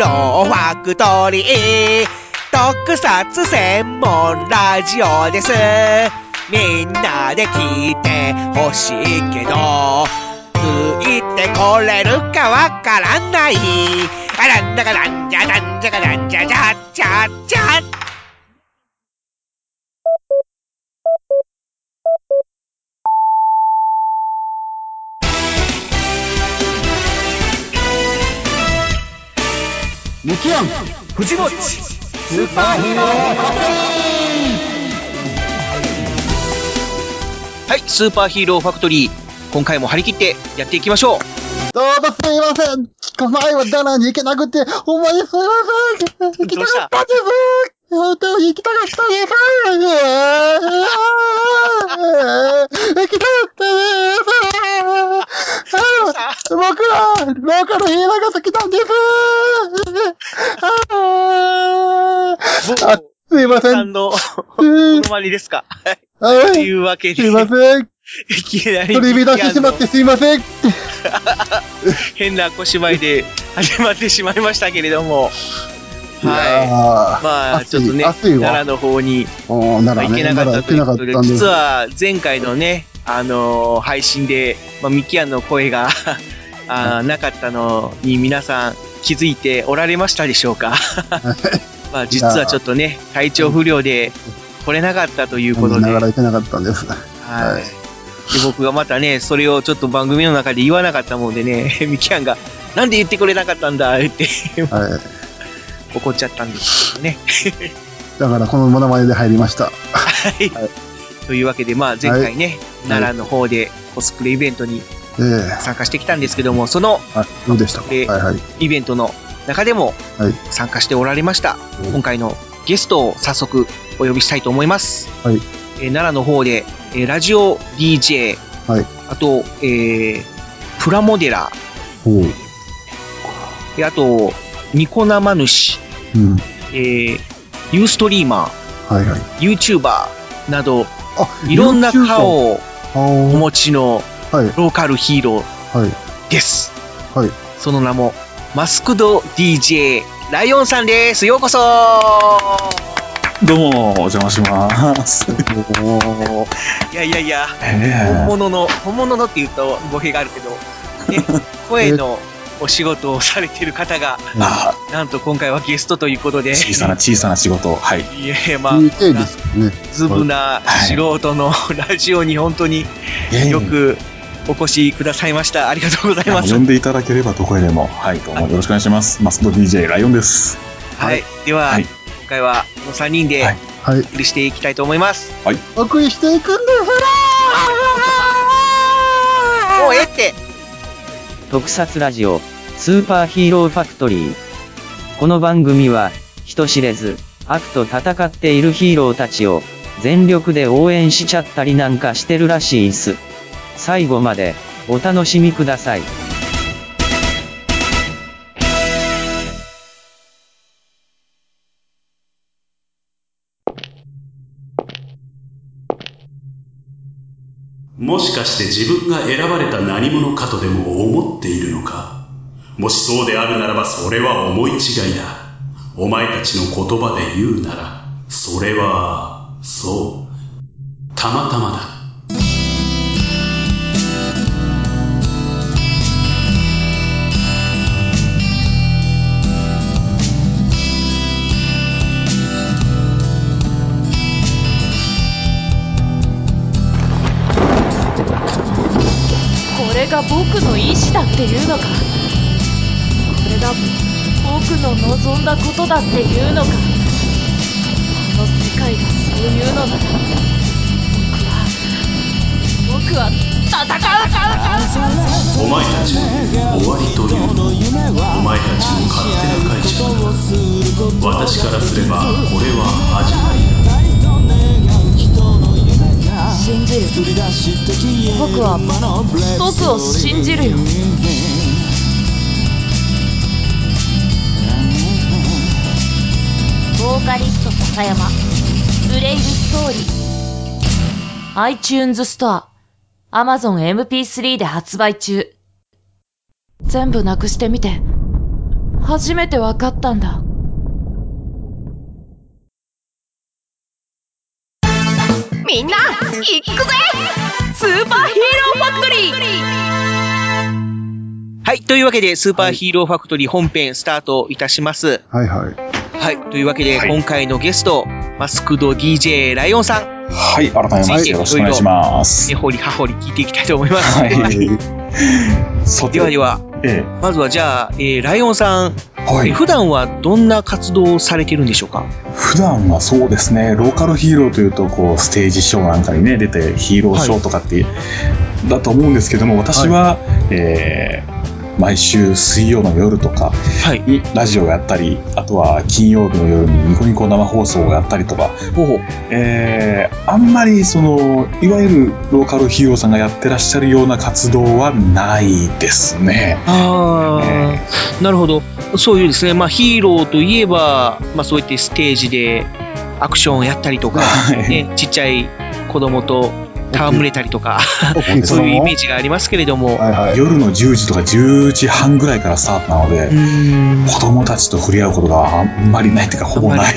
ローファクトリー特撮専門ラジオです。みんなで聞いてほしいけどついてこれるかわからない。あらんだかなんじゃなんじゃかなんじゃじゃじゃじゃ。ミキアン藤もちスーパーヒーローはいスーパーヒーローファクトリー今回も張り切ってやっていきましょうどうぞすいません。前はダナに行けなくて、ほんまにすいません。行きたかったです。本当に行きたかったです。行きたかったです。僕は、ローカルヒーローが好きなんです。あすいません。さんの、こうんのまりですか？はい。というわけで、すいません。いきなり、取り乱してしまってすいません。変な小芝居で始まってしまいましたけれども、はい。ー。まあ、ちょっとね、暑いわ。奈良の方に行けなかったということで、なら行けなかったんです。実は前回のね、あのー配信で、まあ、ミキアンの声が あーなかったのに皆さん気づいておられましたでしょうか？まあ実はちょっとね、体調不良で来れなかったということで、ながら行けなかったんです。はい。で、僕がまたね、それをちょっと番組の中で言わなかったもんでね、ミキアンが、なんで言ってくれなかったんだって。はい。怒っちゃったんですけどね。だからこのモノマネで入りました。はいはい。というわけで、まあ前回ね、奈良の方でコスプレイベントにええ参加してきたんですけども、そのはい。どうでしたはいはい。イベントの中でもはい参加しておられました。うん今回のゲストを早速お呼びしたいと思います。はいえー奈良の方で、えーラジオ DJ、はいあと、えープラモデラ。ー、であと、ニコ生主、うん。えーユーストリーマはいはい。ー、YouTuber など、あ、いろんな顔をお顔持ちのはい。ローカルヒーローはい。です。はい。その名も、マスクド DJ ライオンさんです。ようこそどうも、お邪魔します。いやいやいや、え本物の、本物のって言うと語弊があるけど、ね、声のお仕事をされてる方が、あなんと今回はゲストということで、小さな小さな仕事。はい。いえ、まあ、ですね。ズブな素人の ラジオに本当によくお越しくださいました。ありがとうございます呼。んでいただければどこへでも。はい、どうもよろしくお願いします。マスト DJ ライオンです。はい。では、はい今回はこの3人ではいおはい。送りしていきたいと思います。お送りしていくんです もうええって特撮ラジオ、スーパーヒーローファクトリー。この番組は、人知れず、悪と戦っているヒーローたちを、全力で応援しちゃったりなんかしてるらしいっす。最後まで、お楽しみください。自分が選ばれた何者かとでも思っているのかもしそうであるならばそれは思い違いだ。お前たちの言葉で言うなら、それは、そう、たまたまだ。が僕の意志だっていうのか？これが僕の望んだことだっていうのか？この世界がそういうのなら。僕は僕は戦う。お前たちの終わりというのお前たちの勝手な解釈だ。私からすればこれは始まりだ。信じる。僕は僕を信じるよ。ボーカリスト笹山。ブレイブストーリー。iTunes ストア。Amazon MP3 で発売中。全部なくしてみて。初めてわかったんだ。行くぜスーパーヒーローファクトリーはい。というわけで、スーパーヒーローファクトリー本編スタートいたします。はいはい。はい。というわけで、はい今回のゲスト、マスクド DJ ライオンさん、はい、改めましてよろしくお願いします根。掘り葉掘り聞いていきたいと思います。はい。さてではでは、えまずはじゃあ、えーライオンさん、え、はい。え普段はどんな活動をされてるんでしょうか？普段はそうですね、ローカルヒーローというと、こう、ステージショーなんかにね、出て、ヒーローショーとかって、だと思うんですけども、私は、えー毎週水曜の夜とかはい。にラジオをやったり、あとは金曜日の夜にニコニコ生放送をやったりとか。えーあんまりその、いわゆるローカルヒーローさんがやってらっしゃるような活動はないですね。ああ、なるほど。そういうですね、まあヒーローといえば、まあそうやってステージでアクションをやったりとか、はいね、ちっちゃい子供と戯れたりとか、そういうイメージがありますけれども、はいはい。夜の10時とか10時半ぐらいからスタートなので子供たちと触れ合うことがあんまりないというか、ほぼない。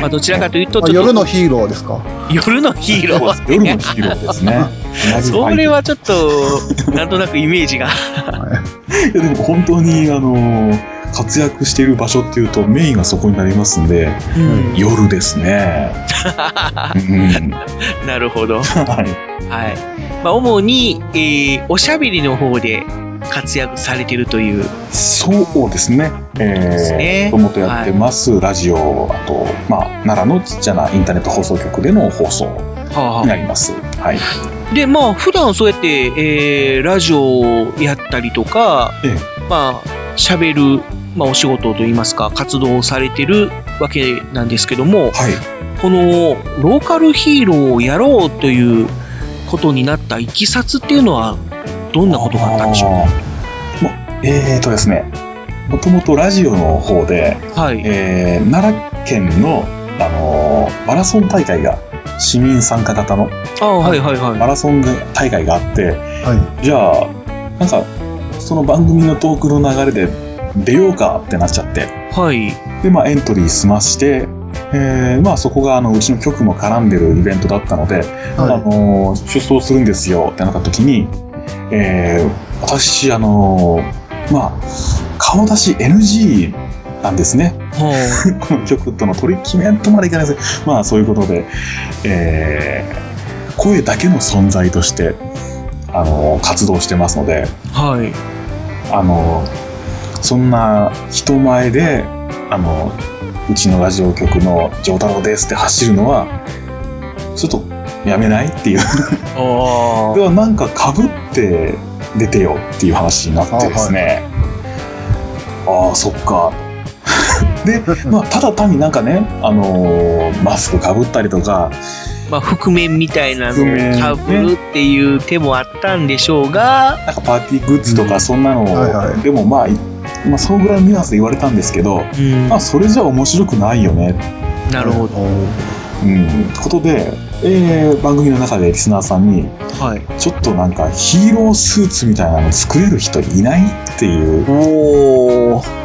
まあどちらかというと、夜のヒーローですか？夜のヒーロー。夜のヒーローですね。それはちょっと、なんとなくイメージが。いやでも本当に、あの、活躍している場所っていうと、メインがそこになりますんで、うん夜ですね。うん。なるほど。はい。はい。まあ主に、えーおしゃべりの方で活躍されてるという。そうですね。えー、もともとやってます、ラジオ、あと、まあ、奈良のちっちゃなインターネット放送局での放送はあになります。はい。で、まあ、普段そうやって、えーラジオをやったりとか、ええまあ、喋る、まあ、お仕事といいますか、活動をされてるわけなんですけども、はい。この、ローカルヒーローをやろうということになったいきさつっていうのは、どんなことがあったんでしょうあーもうえーとですね、もともとラジオの方で、かはい。えー奈良県の、あのーマラソン大会が、市民参加型のはいはいはい。マラソン大会があって、はじゃあ、なんか、その番組のトークの流れで出ようかってなっちゃって、はい。で、まあ、エントリー済まして、えーまあ、そこが、あの、うちの局も絡んでるイベントだったので、い。あはのー出走するんですよってなった時に、えー私、あのーまあ、顔出し NG なんですね。は この曲とのトリッキメントまでいかないですまあ、そういうことで、えー声だけの存在として、あのー活動してますので、あ、はい。あのーそんな人前で、あのうちのラジオ局の「丈太郎です」って走るのは、ちょっとやめないっていう。あ ではなんかかぶって出てよっていう話になってですね。ああ、そっか。で、まあ、ただ単になんかね、あのーマスクかぶったりとか、まあ、覆面みたいなのをかぶるっていう手もあったんでしょうが、なんかパーティーグッズとかそんなのでもまあ、いまあ、そのぐらいのニュアンスで言われたんですけど、うんまあ、それじゃ面白くないよね、なるほど。うん、ことで、えー番組の中でリスナーさんに、はい。ちょっとなんかヒーロースーツみたいなの作れる人いないっていうおー。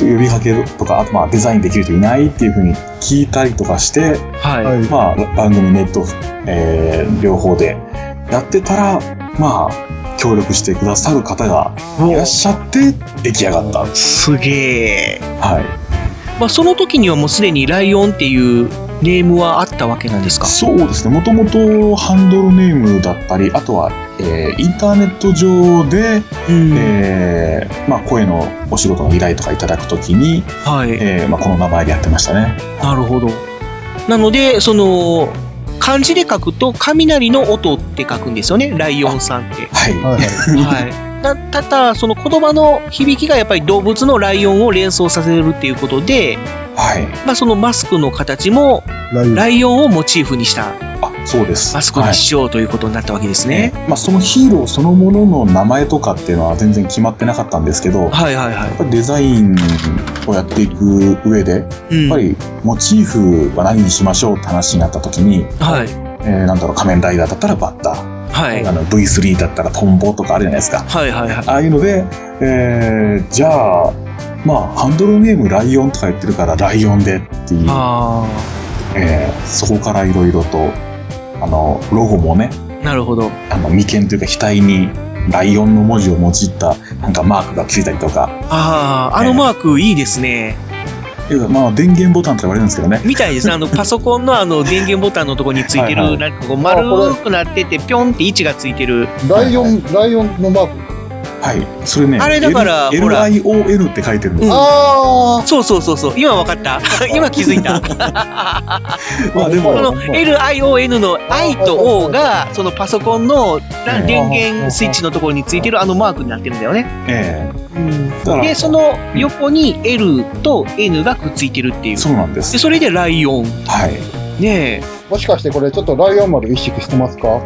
呼びかけとか、あとまあデザインできる人いないっていうふうに聞いたりとかして、はい。はい。まあ番組ネット、えー両方でやってたら、まあ協力してくださる方がいらっしゃって出来上がった。すげえ。はい。まあ、その時にはもうすでにライオンっていうネームはあったわけなんですか？そうですね。もともとハンドルネームだったり、あとは、えーインターネット上で、うん。えーまあ声のお仕事の依頼とかいただくときに、はい。えーまあこの名前でやってましたね。なるほど。なので、その、漢字で書くと、雷の音って書くんですよね、ライオンさんって。はい。はいはい。はい。だただ、その言葉の響きがやっぱり動物のライオンを連想させるっていうことで、はい。まあそのマスクの形もライオンをモチーフにしたあ、そうです。マスクにしようということになったわけですね。まあ、そのヒーローそのものの名前とかっていうのは全然決まってなかったんですけど、やっはいはいはぱりデザインをやっていく上で、やっい。うん。ぱりモチーフは何にしましょうって話になった時に、はい。えーなんだろう、仮面ライダーだったらバッター、はい。あの V3 だったらトンボとかあるじゃないですか。はいはいはい。ああいうので、えー、じゃあ、まあ、ハンドルネームライオンとか言ってるからライオンでっていう、あえーそこからいろいろと、あの、ロゴもね、あ、なるほど。あの、眉間というか額にライオンの文字を用いた、なんかマークがついたりとか、ああ、あのマークいいですね。いやまあ、電源ボタンとか言われるんですけどね。みたいですね。あの、パソコンのあの、電源ボタンのとこについてる、はいはいなんかこう、丸くなってて、ぴょんって位置がついてる。ライオン、ライオンのマーク。はい。それね、あれだから L- ほら LION って書いてるんですうんよ。あそうそうそうそう。今わかった 今気づいた。まあでも、この LION の I と O が、そのパソコンのうん電源スイッチのところについてるあのマークになってるんだよね。ええだからで、その横に L と N がくっついてるっていう。そうなんですで、。それでライオン。はい。ねもしかしてこれちょっとライオン丸意識してますか？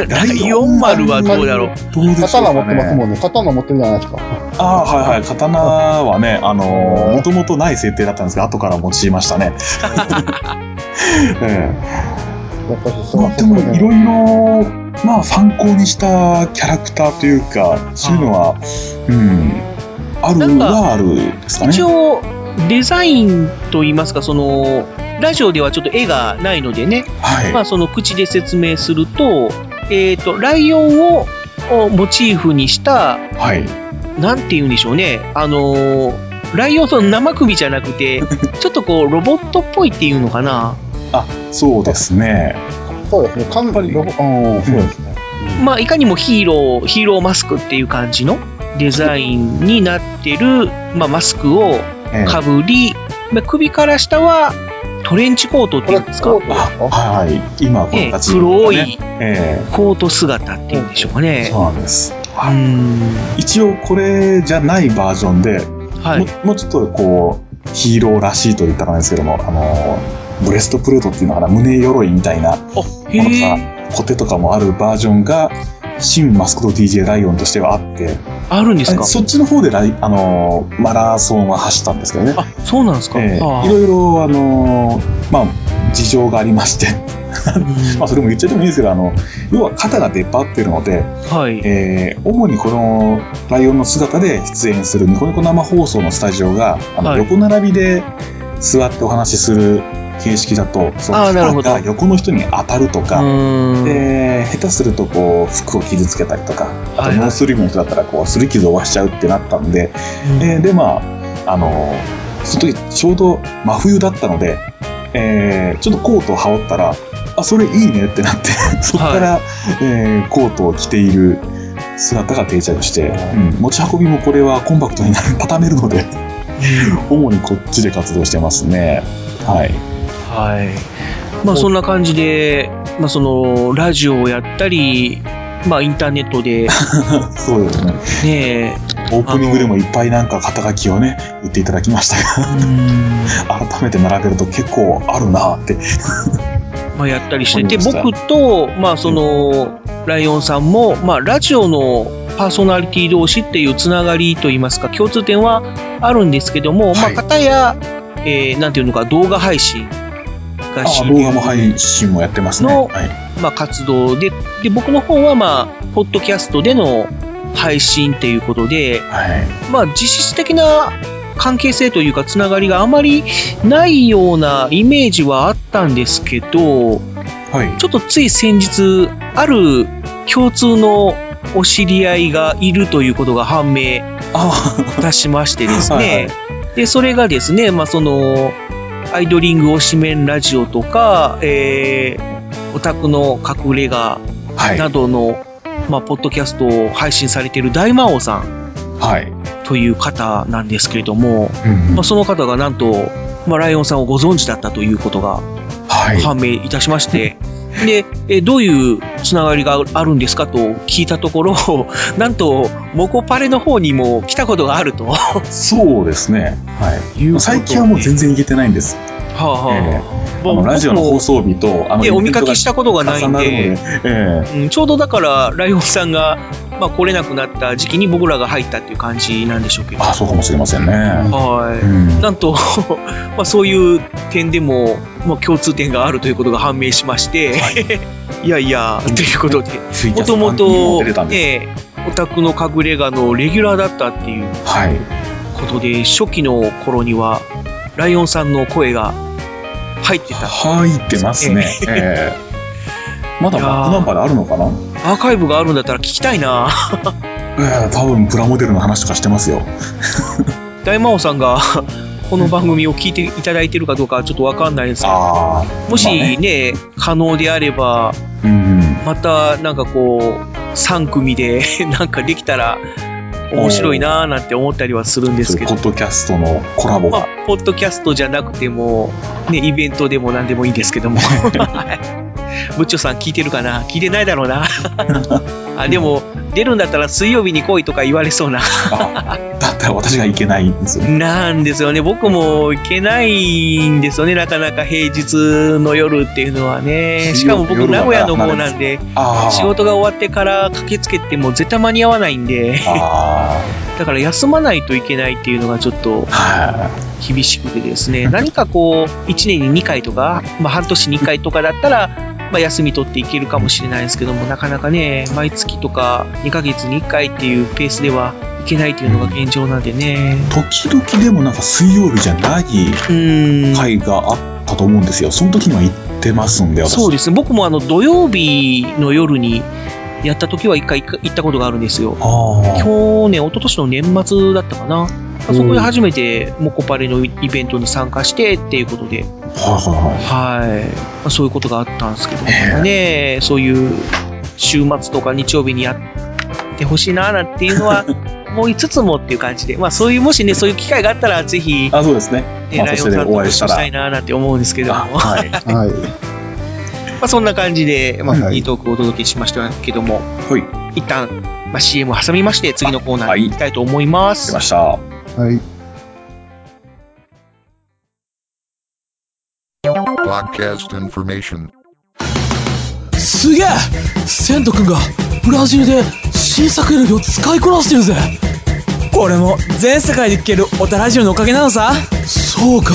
え。ライオン丸はどうだろう？どうでしょうか刀持ってますもね。んね。刀持ってるじゃないですか。ああ、はいはい。刀はね、あのー、もともとない設定だったんですが、後から用いましたね。え やっぱりそうでも、いろいろ、まあ、参考にしたキャラクターというか、そういうのは、うん、あるはあるですかね。一応、デザインといいますか、その、ラジオではちょっと絵がないのでね、はい。まあ、その口で説明すると、えっ、と、ライオンををモチーフにした、はい。なんて言うんでしょうね、あのーライオンの生首じゃなくて、ちょっとこう、ロボットっぽいっていうのかな。あ、そうですね。そうですね。かんぱりロボうん、そうですね。まあ、いかにもヒーロー、ヒーローマスクっていう感じのデザインになってる、まあ、マスクをええかぶり、まあ首から下はトレンチコートっていうんですか？はいはい。今、このね形、黒いえコート姿っていうんでしょうかえねそ。うなんです。一応これじゃないバージョンで、はいも。もうちょっとこう、ヒーローらしいと言ったらなんですけども、あの、ブレストプルートっていうのかな、胸鎧みたいなものえ。が、コテとかもあるバージョンが、新マスコット DJ ライオンとしてはあって、あるんですか？あそっちの方でライ、あの、マラソンは走ったんですけどね。あ、そうなんですか？ええ。ああ。いろいろ、あの、まあ、事情がありまして、うん。まあ、それも言っちゃってもいいですけど、あの、要は肩が出っ張ってるので、はい。えー主にこのライオンの姿で出演するニコニコ生放送のスタジオが、あのはい。横並びで座ってお話しする形式だと、そのあーなるほど肩が横の人に当たるとうか。で下手するとこう服を傷つけたりとか、あはいはいとノースリーブの人だったらこう擦り傷を負わしちゃうってなったんで、うんえーでまあ、あのその時ちょうど真冬だったので、えーちょっとコートを羽織ったら、あ、それいいねってなって、そこから、えーコートを着ている姿が定着して、うん持ち運びもこれはコンパクトになる、畳めるので、主にこっちで活動してますね。はい。はい。まあそんな感じで、まあその、ラジオをやったり、まあインターネットで、そうですね。ねオープニングでもいっぱいなんか肩書きをね、言っていただきましたえ、が、改めて並べると結構あるなって。まあやったりしてて、わかりました僕と、まあその、ライオンさんも、まあラジオのパーソナリティ同士っていうつながりといいますか、共通点はあるんですけども、まあはい方や、えーなんていうのか、動画配信があ主動画も配信もやってますね。のはい。まあ、活動で、で、僕の方は、まあ、ポッドキャストでの配信っていうことで、はい。まあ、実質的な関係性というか、つながりがあまりないようなイメージはあったんですけど、はい。ちょっとつい先日、ある共通のお知り合いがいるということが判明あいたしましてですね、はいはいで、それがですね、まあ、その、アイドリング推しメンラジオとか、えー、オタクの隠れ家はい。などの、まあ、ポッドキャストを配信されている大魔王さんはい。という方なんですけれども、うんまあ、その方がなんと、まあ、ライオンさんをご存知だったということがはい。判明いたしまして、で、えどういうつながりがあるんですかと聞いたところ、なんと、モコパレの方にも来たことがあると。はそうですね。はい。いう最近はもう全然行けてないんです。あはあ。えあラジオの放送日と、あの、で、お見かけしたことがないんで、うん、ちょうどだから、ライオンさんが、まあ、来れなくなった時期に僕らが入ったっていう感じなんでしょうけど。えあ、そうかもしれませんね。はい。うん。なんと、まあ、そういう点でも、まあ、共通点があるということが判明しまして、い、やいや、ということで、もともと。ね、オタクの隠れ家のレギュラーだったっていうはい。ことで、初期の頃には、ライオンさんの声が入ってた。入ってますね。ええまだバックナンバーであるのかな？アーカイブがあるんだったら聞きたいな。ええ多分プラモデルの話とかしてますよ。大魔王さんが、この番組を聞いていただいてるかどうかはちょっとわかんないですけど、ああ。もしまあねね、可能であれば、うんうん。またなんかこう、3組でなんかできたら面白いなーなんて思ったりはするんですけどポッ、ドキャストのコラボが。まあ、ポッドキャストじゃなくても、ね、イベントでも何でもいいんですけども。はいブッチョさん聞いてるかな？聞いてないだろうな。あ、でも、出るんだったら水曜日に来いとか言われそうな。あだったら私がいけないんですよね。なんですよね。僕も行けないんですよね。なかなか平日の夜っていうのはね。しかも僕、名古屋の方なんで。仕事が終わってから駆けつけても絶対間に合わないんで、あだから休まないといけないっていうのがちょっと厳しくてですね、何かこう、1年に2回とか、まあ半年に1回とかだったら、まあ休み取っていけるかもしれないですけども、なかなかね、毎月とか2ヶ月に1回っていうペースではいけないっていうのが現状なんでね。い。時々でもなんか水曜日じゃない。回があったと思うんですよ。その時には行ってますんで、私。そうですね。僕もあの土曜日の夜にやった時は一回行ったことがあるんですよ。去年、一昨年の年末だったかな。あそこで初めてモコパレのイベントに参加してっていうことで、はいはい。まあ、そういうことがあったんですけど、ええね、そういう週末とか日曜日にやってほしいななんていうのは 思いつつもっていう感じで、まあそういう、もしね、そういう機会があったら、ぜひ、あ、そうですね。ライオンさんとお会いしたいななんて思うんですけども。あはい。はい。まあそんな感じで、まあ、はいはいフリートークをお届けしましたけども、はい。一旦、まあ、CM を挟みまして、次のコーナーに行きたいと思います。出ました。はい。Podcast information. すげえセント君がブラジルで新作エネルギーを使いこなしてるぜこれも全世界で聴けるオタラジオのおかげなのさそうか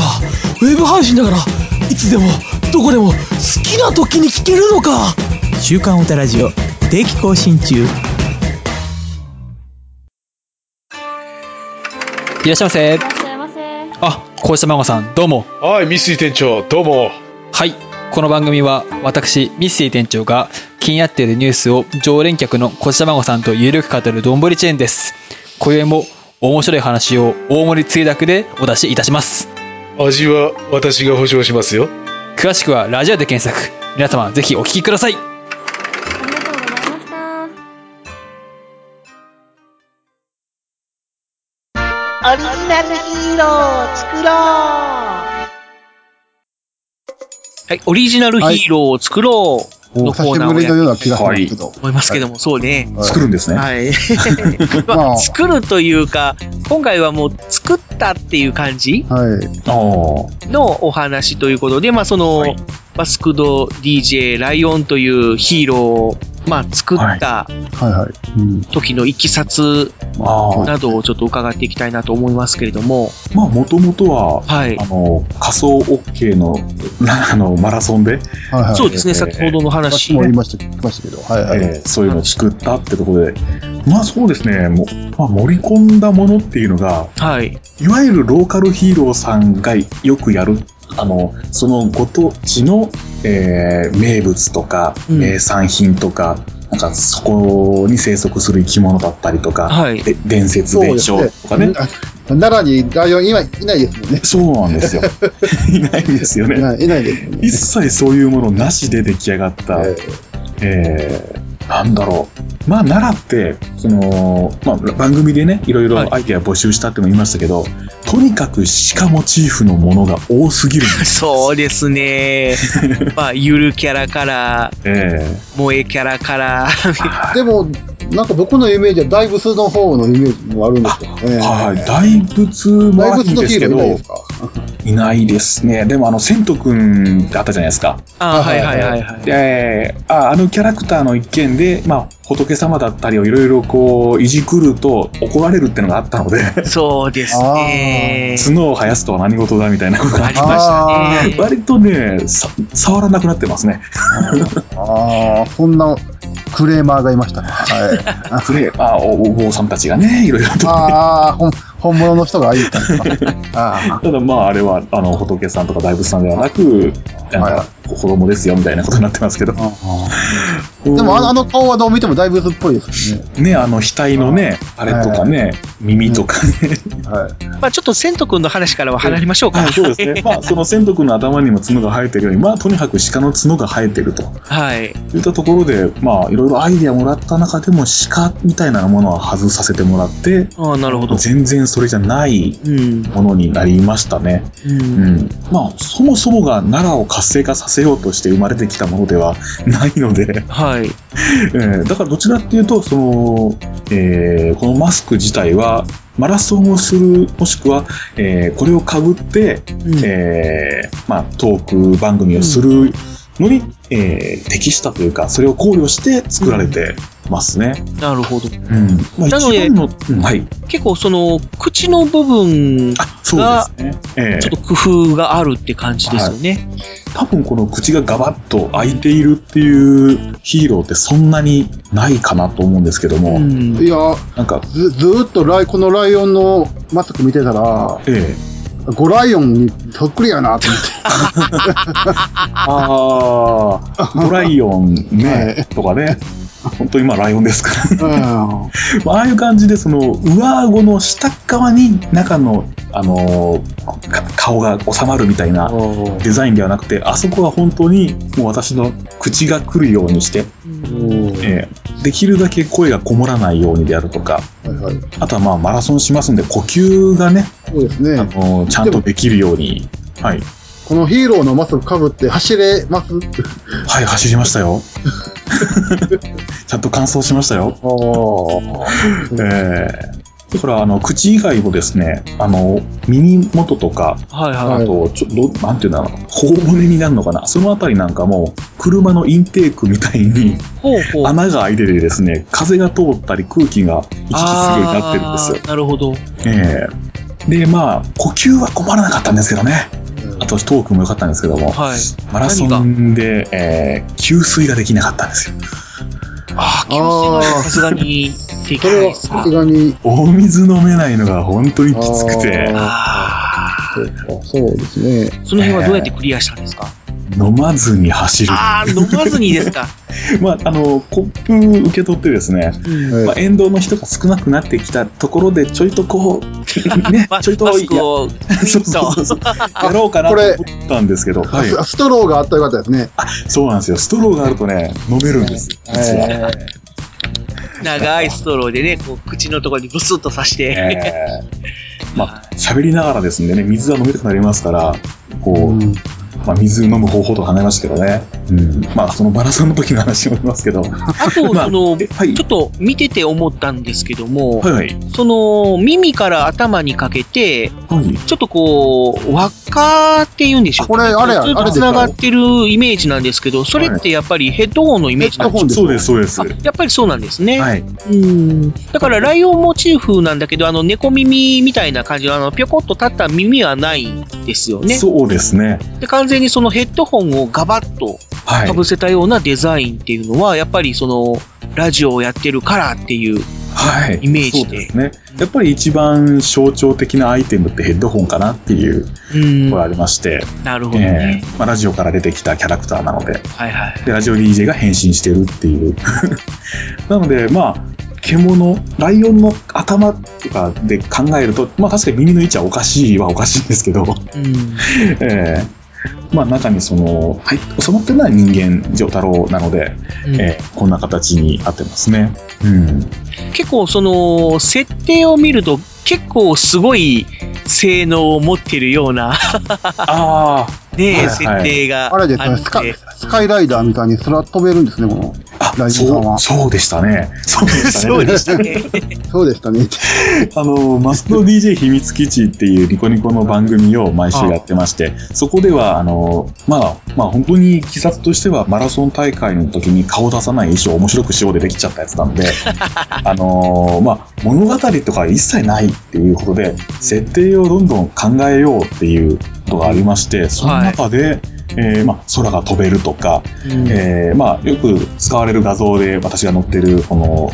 ウェブ配信だからいつでもどこでも好きな時に聴けるのか週刊オタラジオ定期更新中いらっしゃいませい。らっしゃいませ。あ、こうしたまごさん、どうも。はい、ミスイ店長、どうも。はい。この番組は、私、ミッシー店長が気になっているニュースを常連客のこしたまごさんとゆるく語るどんぶりチェーンです。今宵も面白い話を大盛りつゆだくでお出しいたします。味は私が保証しますよ。詳しくはラジオで検索。皆様、ぜひお聞きください。ありがとうございました。オリジナルヒーローを作ろうはい、オリジナルヒーローを作ろうのお久しコーナーをやぶりのような気がしますけど。思いますけども、そうね。はい作るんですね。はい。まあまあ、作るというか、今回はもう作ったっていう感じはい。ああ。のお話ということで、まあその、はいバスクド DJ ライオンというヒーローを、まあ作った。時のいきさつ。などをちょっと伺っていきたいなと思いますけれども、まあ、もともとは、はいあ。の、仮想 OK の、な あの、マラソンで、はいはい。そうですね、えー先ほどの話きも。言いました、ましたけど。はいはい。えーそういうのを作ったってところで、まあそうですね、もまあ、盛り込んだものっていうのが、はい。いわゆるローカルヒーローさんがよくやる、あの、そのご当地の、えー名物とか、うん名産品とか、なんかそこに生息する生き物だったりとか、はい。で伝説伝承とかね。あ奈良にライオン今いないですもんね。そうなんですよ。いないんですよね。いないいないですね。一切そういうものなしで出来上がった、ええーなんだろう。まあ、奈良って、その、まあ、番組でね、いろいろアイデア募集したっても言いましたけど、とにかく鹿モチーフのものが多すぎるんです。そうですね。まあ、ゆるキャラから、え萌えキャラから。でも、なんか僕のイメージは大仏の方のイメージもあるんですけどね。はい。大仏もあるん大仏のヒですけど、いないですね。でも、あの、セント君ってあったじゃないですか。あはいはいはいはい。で、ああのキャラクターの一件で、まあ、仏様だったりをいろいろこう、いじくると怒られるっていうのがあったので、そうですね。角を生やすとは何事だみたいなことがありましたね。割とね、さ触らなくなってますね。ああ、そんなクレーマーがいましたね。はい。クレあおお坊さんたちがね、いろいろと。ああ、本物の人が言ったんですか。あただまあ、あれは、あの、仏さんとか大仏さんではなく、なんか、子供ですよみたいなことになってますけど。あ。でもあの、あの顔はどう見ても大仏っぽいですよね。ね、あの、額のね、あれとかね、耳とかね。はい。まあちょっとセント君の話からは離れましょうか。はい、そうですね。まあ、その仙斗君の頭にも角が生えてるように、まあ、とにかく鹿の角が生えてると。はい。といったところで、まあ、いろいろアイデアもらった中でも、鹿みたいなものは外させてもらって、ああ、なるほど。全然それじゃないうん。ものになりましたね。う。うんん。まあ、そもそもが奈良を活性化させようとして生まれてきたものでは ないので、はい。え ーだからどちらっていうと、その、えーこのマスク自体は、マラソンをする、もしくは、えーこれをかぶって、うんえーまあ、トーク番組をするのに、えー適したというか、それを考慮して作られてますね。なるほど。うん。まあ、なのでうんはい。結構その、口の部分そうがで、すね。えーちょっと工夫があるって感じですよね。多分この口がガバッと開いているっていうヒーローってそんなにないかなと思うんですけども、うんいや、なんか、ず、ずーっとライ、このライオンのマスク見てたら、ええゴライオンにそっくりやなと思って。ああ、ドライオンね、とかね、本当にまあライオンですから、うん。まあああいう感じで、その、上顎の下側に中の、あのーか顔が収まるみたいなデザインではなくて、あそこは本当にもう私の口が来るようにして、ええできるだけ声がこもらないようにであるとか、はいはい。あとはまあマラソンしますんで、呼吸がね、そうですね。あのーちゃんとできるように、はい。このヒーローのマスクかぶって走れます？はい、走りましたよ。ちゃんと完走しましたよ。ええだから、あの、口以外もですね、あの、耳元とか、はいはい。あと、ちょどなんていうんだろう、頬骨になるのかな、そのあたりなんかも、車のインテークみたいに。穴が開いててですね、風が通ったり空気が行き来するようになってるんですよ。なるほど。ええで、まあ、呼吸は困らなかったんですけどね。あと、トークも良かったんですけども、はい。マラソンで、えー給水ができなかったんですよ。ああ、給水はさすがにそれはさす。がに、お水飲めないのが本当にきつくて、あそうかそうですね。あ、その辺はどうやってクリアしたんですか？飲まずに走る。ああ、飲まずにですか？まあ、あの、コップ受け取ってですね、うんまあ、沿道の人が少なくなってきたところで、ちょいとこう、ねマ、ちょいとマスクを そうそうそうやろうかなと思ったんですけど、はい、スストローがあったらよかったですね。そうなんですよ。ストローがあるとね、飲めるんです。実は。え長いストローでね、こう口のところにブスッと刺して。えーまあ、喋りながらですんでね、水が飲めたくなりますから、こう、うんまあ、水飲む方法とか考えましたけどね。うん。まあ、そのマラソンの時の話もありますけど。あと、ま あその、えはいちょっと見てて思ったんですけども、はいはい。その、耳から頭にかけて、はい。ちょっとこう、輪っかって言うんでしょうこれあれあれでしょ？繋がってるイメージなんですけど、それってやっぱりヘッドホンのイメージなんですヘッドホンですそうです、そうです。やっぱりそうなんですね。はい。うん。だから、ライオンモチーフなんだけど、あの、猫耳みたいな感じの、あの、ぴょこっと立った耳はないんですよね。そうですね。で、完全にそのヘッドホンをガバッとはいか。ぶせたようなデザインっていうのは、やっぱりその、ラジオをやってるからっていう、はい。イメージでですね。やっぱり一番象徴的なアイテムってヘッドホンかなっていううんところありまして、なるほどえね。えまあ、ラジオから出てきたキャラクターなので、はいはい。で、ラジオ DJ が変身してるっていう。なので、まあ、獣、ライオンの頭とかで考えると、まあ確かに耳の位置はおかしいはおかしいんですけど、うん。ええまあ中にその、はい、収まってるのは人間、ジョータロなので、うんえーこんな形になってますね。うん。結構その、設定を見ると結構すごい性能を持ってるような、あ ねはいはい設定があれですね、スカスカイライダーみたいに空飛べるんですね、このライブさんそう、は。そうでしたね。そうでしたね。そうでしたね。そうでしたね。あの、マスクド DJ 秘密基地っていうニコニコの番組を毎週やってまして、そこでは、あの、まあ、まあ本当に記札としてはマラソン大会の時に顔出さない衣装を面白くしようでできちゃったやつなんで、あの、まあ物語とか一切ないっていうことで、設定をどんどん考えようっていうことがありまして、その中で、えーまあ、空が飛べるとか、えーまあ、よく使われる画像で私が乗ってる、この、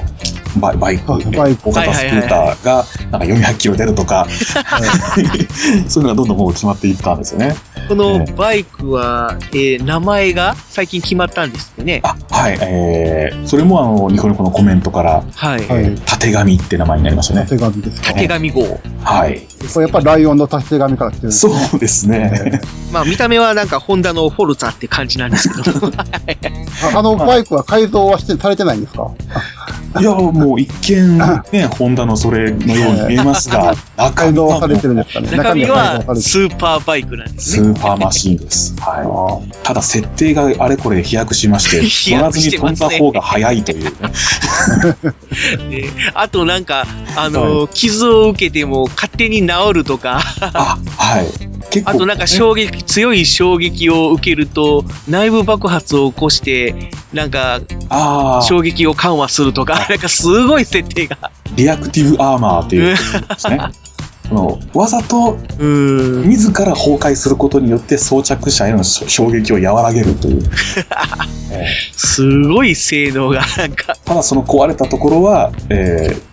バイバイク、バイク大型スクーターが、なんか400キロ出るとか、そういうのがどんどんもう決まっていったんですよね。このバイクは、えー名前が最近決まったんですよね。はい、えー、それもあの、ニコニコのコメントから、はい。はい。縦紙って名前になりましたね。手紙ですか。手紙号。はい。これやっぱりライオンの縦紙から来てるんですそうですね。まあ見た目はなんかホンダのフォルツァって感じなんですけど。ああのバイクは改造はしてされてないんですか？いや、もう一見、ね、ホンダのそれのように見えますが、中身は改造はされてるんですかね？中身改はスーパーバイクなんですスね。ーパーマシーンです。はい。ただ、設定があれこれ飛躍しまして、飛乗らずに飛んだ方が早いというね。であとなんか、あのー傷を受けても勝手に治るとか、はい。結構、あとなんか衝撃、強い衝撃を受けると内部爆発を起こして、なんかあー衝撃を緩和するとか、なんかすごい設定が。リアクティブアーマーっていうですね。このわざと自ら崩壊することによって装着者への衝撃を和らげるという。えすごい性能がなんか、ーただその壊れたところは、えー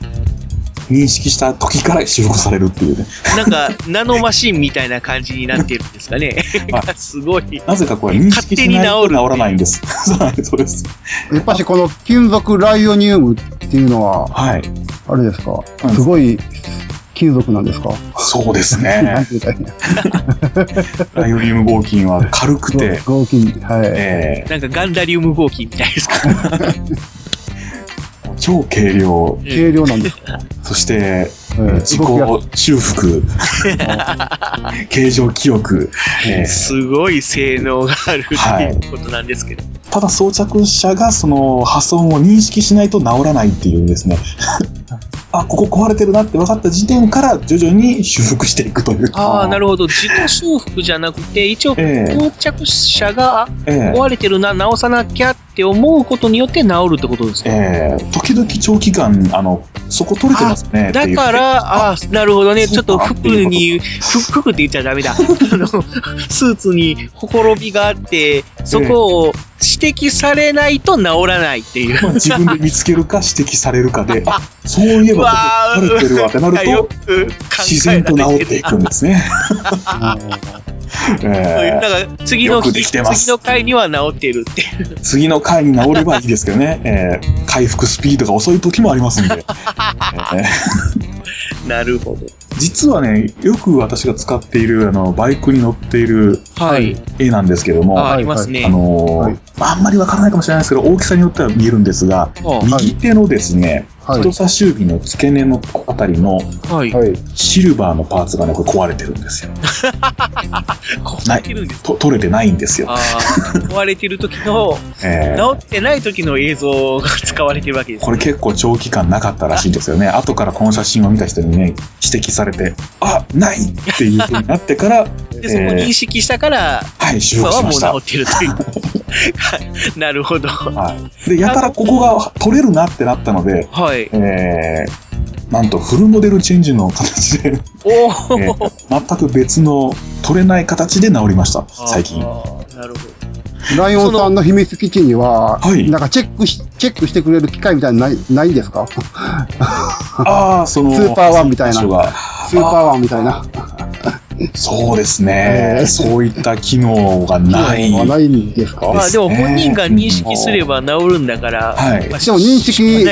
認識した時から修復されるっていうね。なんかナノマシンみたいな感じになってるんですかね。すごい。なぜかこれ認識しないと治らないんです。はい、そうです。やっぱしこの金属ライオニウムっていうのは、はい。あれですか？すごい金属なんですか？そうですね。ライオニウム合金は軽くて、合金、はい。えなんかガンダリウム合金みたいですか？ー超軽量、軽量なんです。かそして、うん自己修復、形状記憶、えーすごい性能があるってはい。いうことなんですけど。ただ装着者がその破損を認識しないと治らないっていうですね。あ、ここ壊れてるなって分かった時点から徐々に修復していくという。ああ、なるほど。自己修復じゃなくて、一応、ええ。到着者がええ。壊れてるな、直さなきゃって思うことによって治るってことですか、えー時々長期間、あの、そこ取れてますねだ。から、ああ、なるほどね。ちょっと服に、ふ服って言っちゃダメだ。あの、スーツにほころびがあって、そこを指摘されないと治らないっていう。まあ自分で見つけるか 指摘されるかで、あ、そういえばここ壊れてるわってなるよと、自然と治っていくんですね。えだから次の次の回には治ってるっていう。ー次の回に治ればいいですけどね、えー回復スピードが遅い時もありますんで。えーなるほど。実はね、よく私が使っている、あの、バイクに乗っているはい。絵なんですけども、あありますね。あのーあんまりわからないかもしれないですけど、大きさによっては見えるんですが、右手のですね、はい人差し指の付け根のあたりのはい。シルバーのパーツがね、これ壊れてるんですよ。壊れてるんですと取れてないんですよ。壊れてる時の、えー治ってない時の映像が使われてるわけです。これ結構長期間なかったらしいんですよね。後からこの写真を見た人にね、指摘されて、あ、ないっていう風になってから、で、そこ認識したから、はい、修今はもう復しました。治ってるという。なるほど。はい。で、やたらここが取れるなってなったので、はい。えー、なんとフルモデルチェンジの形で、おえお、ー全く別の取れない形で治りました、最近。なるほライオンさんの秘密基地には、なんかチェックし、チェックしてくれる機械みたいなのない、ないんですか？ああ、その、スーパーワンみたいな。スーパーワンみたいな。そうですね、そういった機能がない。はないんですか？ど。まあでも本人が認識すれば治るんだから、はい。まあでも認識、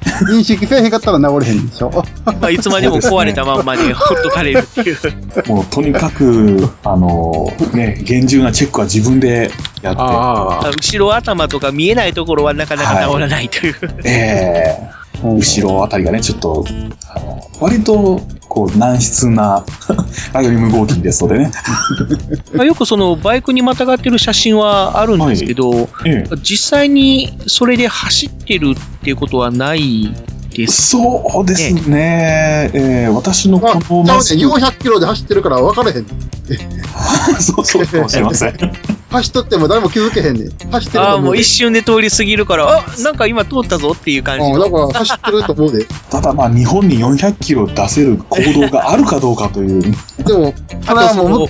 認識せえへんかったら治れへんでしょ。まあ、いつまでも壊れたまんまでほっとかれるっていう。もうとにかく、あの、ね、厳重なチェックは自分でやって、後ろ頭とか見えないところはなかなか治らないという。ええ後ろあたりがね、ちょっと、あの割と、こう、軟質なライオニ無合金ですのでね。まあよくそのバイクにまたがってる写真はあるんですけど、実際にそれで走ってるっていうことはないです。そうですね。えー私のこのじゃあね、マスク、400キロで走ってるから分からへん。そうそうかもしれません。走っとっても誰も気づけへんねん。走ってるああ、と思うで。もう一瞬で通り過ぎるから、あなんか今通ったぞっていう感じうん、だの。から走ってると思うで。ただまあ日本に400キロ出せる行動があるかどうかという。でも、それはも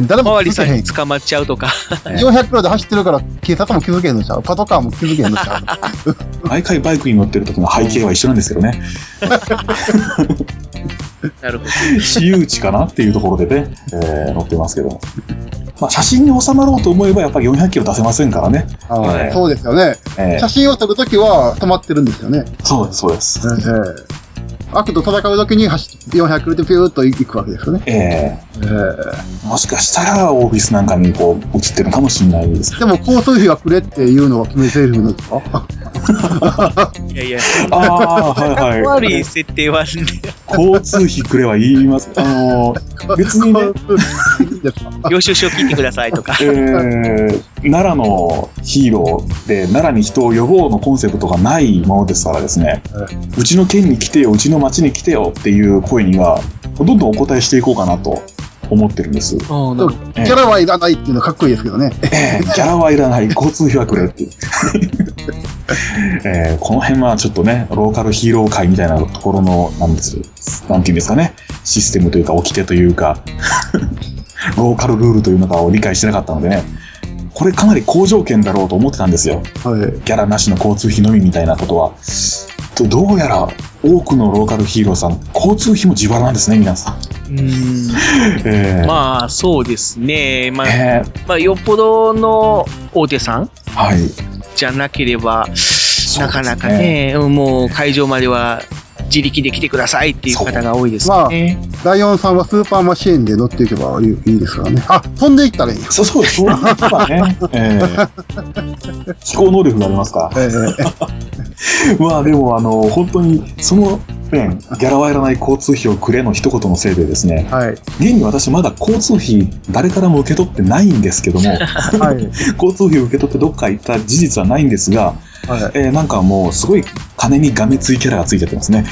う誰も周りさん気づけへん。に捕まっちゃうとか。400キロで走ってるから警察も気づけへんのちゃう？パトカーも気づけへんのちゃう？毎回バイクに乗ってる時の背景は一緒なんですけどね。なるほど。私有地かなっていうところでね、えー乗ってますけど。まあ写真に収まろうと思えばやっぱり400キロ出せませんからね。あーえーそうですよね。えー写真を撮るときは止まってるんですよね。そうです、そうです。ええ悪と戦うときに走って400キロでピューッと行くわけですよね。ええーもしかしたらオフィスなんかにこう映ってるかもしれないですえ。でも交通費はくれっていうのは決め台詞なんですか？いやいや、ああ、はいはい。悪い設定はね、交通費くれは言います。あの、別にね、領収書切ってくださいとか。えー、奈良のヒーローで、奈良に人を呼ぼうのコンセプトがないものですからですね、うちの県に来てよ、うちの町に来てよっていう声には、どんどんお答えしていこうかなと思ってるんです。ギャラはいらないっていうのはかっこいいですけどね。えーギャラはいらない、交通費はくれっていう。えーこの辺はちょっとね、ローカルヒーロー会みたいなところの、なんです、なんていうんですかね、システムというか、掟というか、ローカルルールというのかを理解してなかったのでね、これかなり好条件だろうと思ってたんですよ。ギャラなしの交通費のみみたいなことは。とどうやら多くのローカルヒーローさん、交通費も自腹なんですね、皆さん。うーん えーまあ、そうですね。まあ、えまあ、よっぽどの大手さんはい。じゃなければ、なかなかね、うんもう会場までは自力で来てくださいっていう方が多いですまあね。、ライオンさんはスーパーマシーンで乗っていけばいいいいですからね。あ、飛んでいったらいいよ。そうそう、そういうことはね、えー飛行能力がありますから。まあでも、あの、本当に、その面、ギャラはいらない交通費をくれの一言のせいでですね、現に私まだ交通費誰からも受け取ってないんですけども、交通費を受け取ってどっか行った事実はないんですが、えーなんかもうすごい金にがめついキャラがついちゃってますね。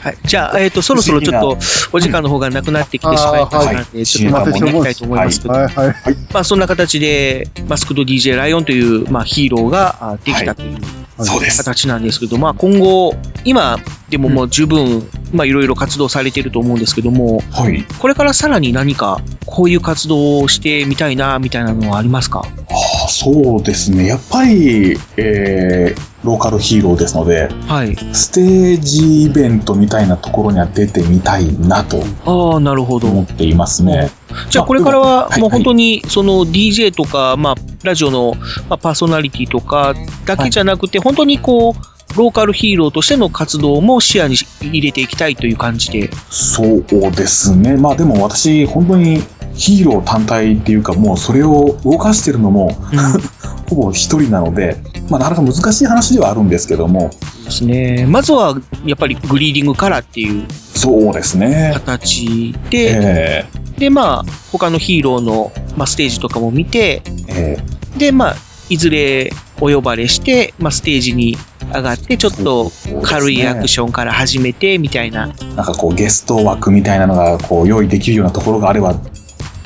はい。じゃあ、えっ、と、そろそろちょっとお時間の方がなくなってきてしまいました。ので、ちょっと終わっていきたいと思います。けど、はい。はい。まあそんな形で、マスクド DJ ライオンという、まあ、ヒーローがあできたという、そうです形なんですけど、まあ今後、今でももう十分、まあいろいろ活動されてると思うんですけども、はい。これからさらに何かこういう活動をしてみたいな、みたいなのはありますか？あそうですね。やっぱり、えーローカルヒーローですので、はい。ステージイベントみたいなところには出てみたいなとああ、なるほど。思っていますね。じゃあこれからはもう本当にその DJ とか、まあラジオのまあパーソナリティとかだけじゃなくて、本当にこう、ローカルヒーローとしての活動も視野に入れていきたいという感じで。そうですね。まあでも私、本当にヒーロー単体っていうか、もうそれを動かしてるのも、ほぼ一人なので、まあなかなか難しい話ではあるんですけども、ですね。まずはやっぱりグリーディングカラーっていうそうですね。形で、えでまあ他のヒーローの、まあ、ステージとかも見て、えでまあいずれお呼ばれして、まあ、ステージに上がってちょっと軽いアクションから始めてみたいな。なんかこうゲスト枠みたいなのがこう用意できるようなところがあれば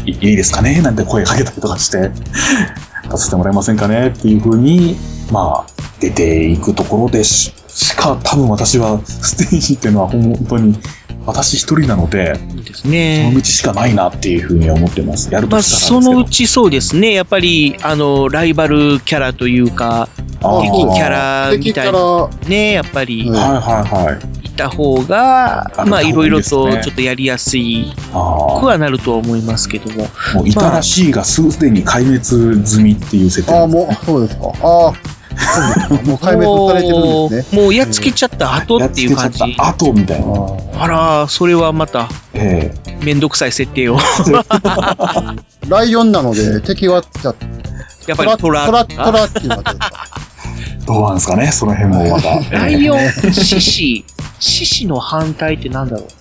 いいですかね？なんて声かけたりとかして、出させてもらえませんかね？っていうふうに、まあ、出ていくところでし、しか多分私はステージっていうのは本当に私一人なので、ですね。その道しかないなっていうふうに思ってます。やるまあ、としたらそのうちそうですね。やっぱり、あの、ライバルキャラというか、敵キャラみたいな、ね、やっぱり、はいはいはい。いた方が、まあ、いろいろとちょっとやりやすいあくはなるとは思いますけども。もういたらしいがすでに壊滅済みっていう設定ああ、もう、そうですか。ああ、もう壊滅されてるんですね。もうやっつけちゃった後っていう感じ。後みたいな。あら、それはまた、えめんどくさい設定を。ライオンなので敵は、じゃやっぱりトラトラ、トラっていうのはどうですかどうなんですかね、その辺もまた。ライオンえ、獅子、獅子の反対ってなんだろう。ね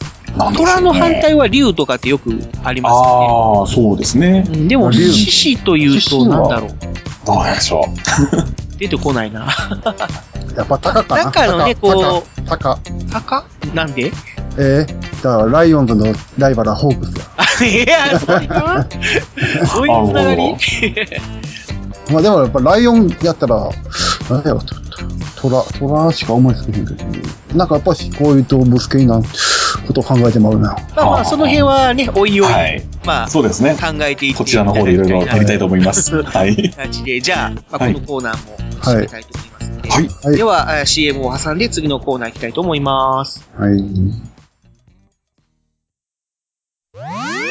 虎の反対は竜とかってよくありますよああ、そうですね。でも、獅子というとなんだろう。どうなんでしょ出てこないな。やっぱ鷹かな中のね、こう、鷹。鷹なんで？えー、だからライオンズのライバルはホークスだ。いや、そういう そういうつながり？まあでもやっぱライオンやったら、なんだろう、トラ、トラしか思いつけへんけど、なんかやっぱしこういう動物系なことを考えてもらうな。まあまあ、その辺はね、おいおい、はいまあ、そうですね。考えていってこちらの方でいろいろやりたいと思います。はい。感じで、じゃあ、まあ、はいこのコーナーも締めたいと思いますので、はい。では、あ CM を挟んで次のコーナー行きたいと思います。はい。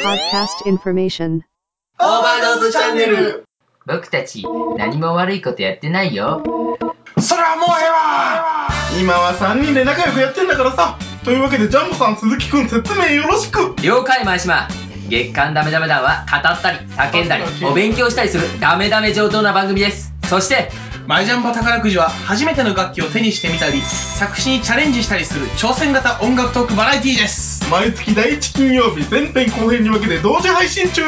Podcast information. オーバードーズチャンネル僕たち何も悪いことやってないよ。それはもうええわ。今は3人で仲良くやってんだからさ。というわけでジャンボさん鈴木くん説明よろしく。了解前島。月刊ダメダメ団は語ったり叫んだりお勉強したりするダメダメ上等な番組です。そしてマイジャンボ宝くじは初めての楽器を手にしてみたり作詞にチャレンジしたりする挑戦型音楽トークバラエティーです。毎月第1金曜日前編後編に分けて同時配信中。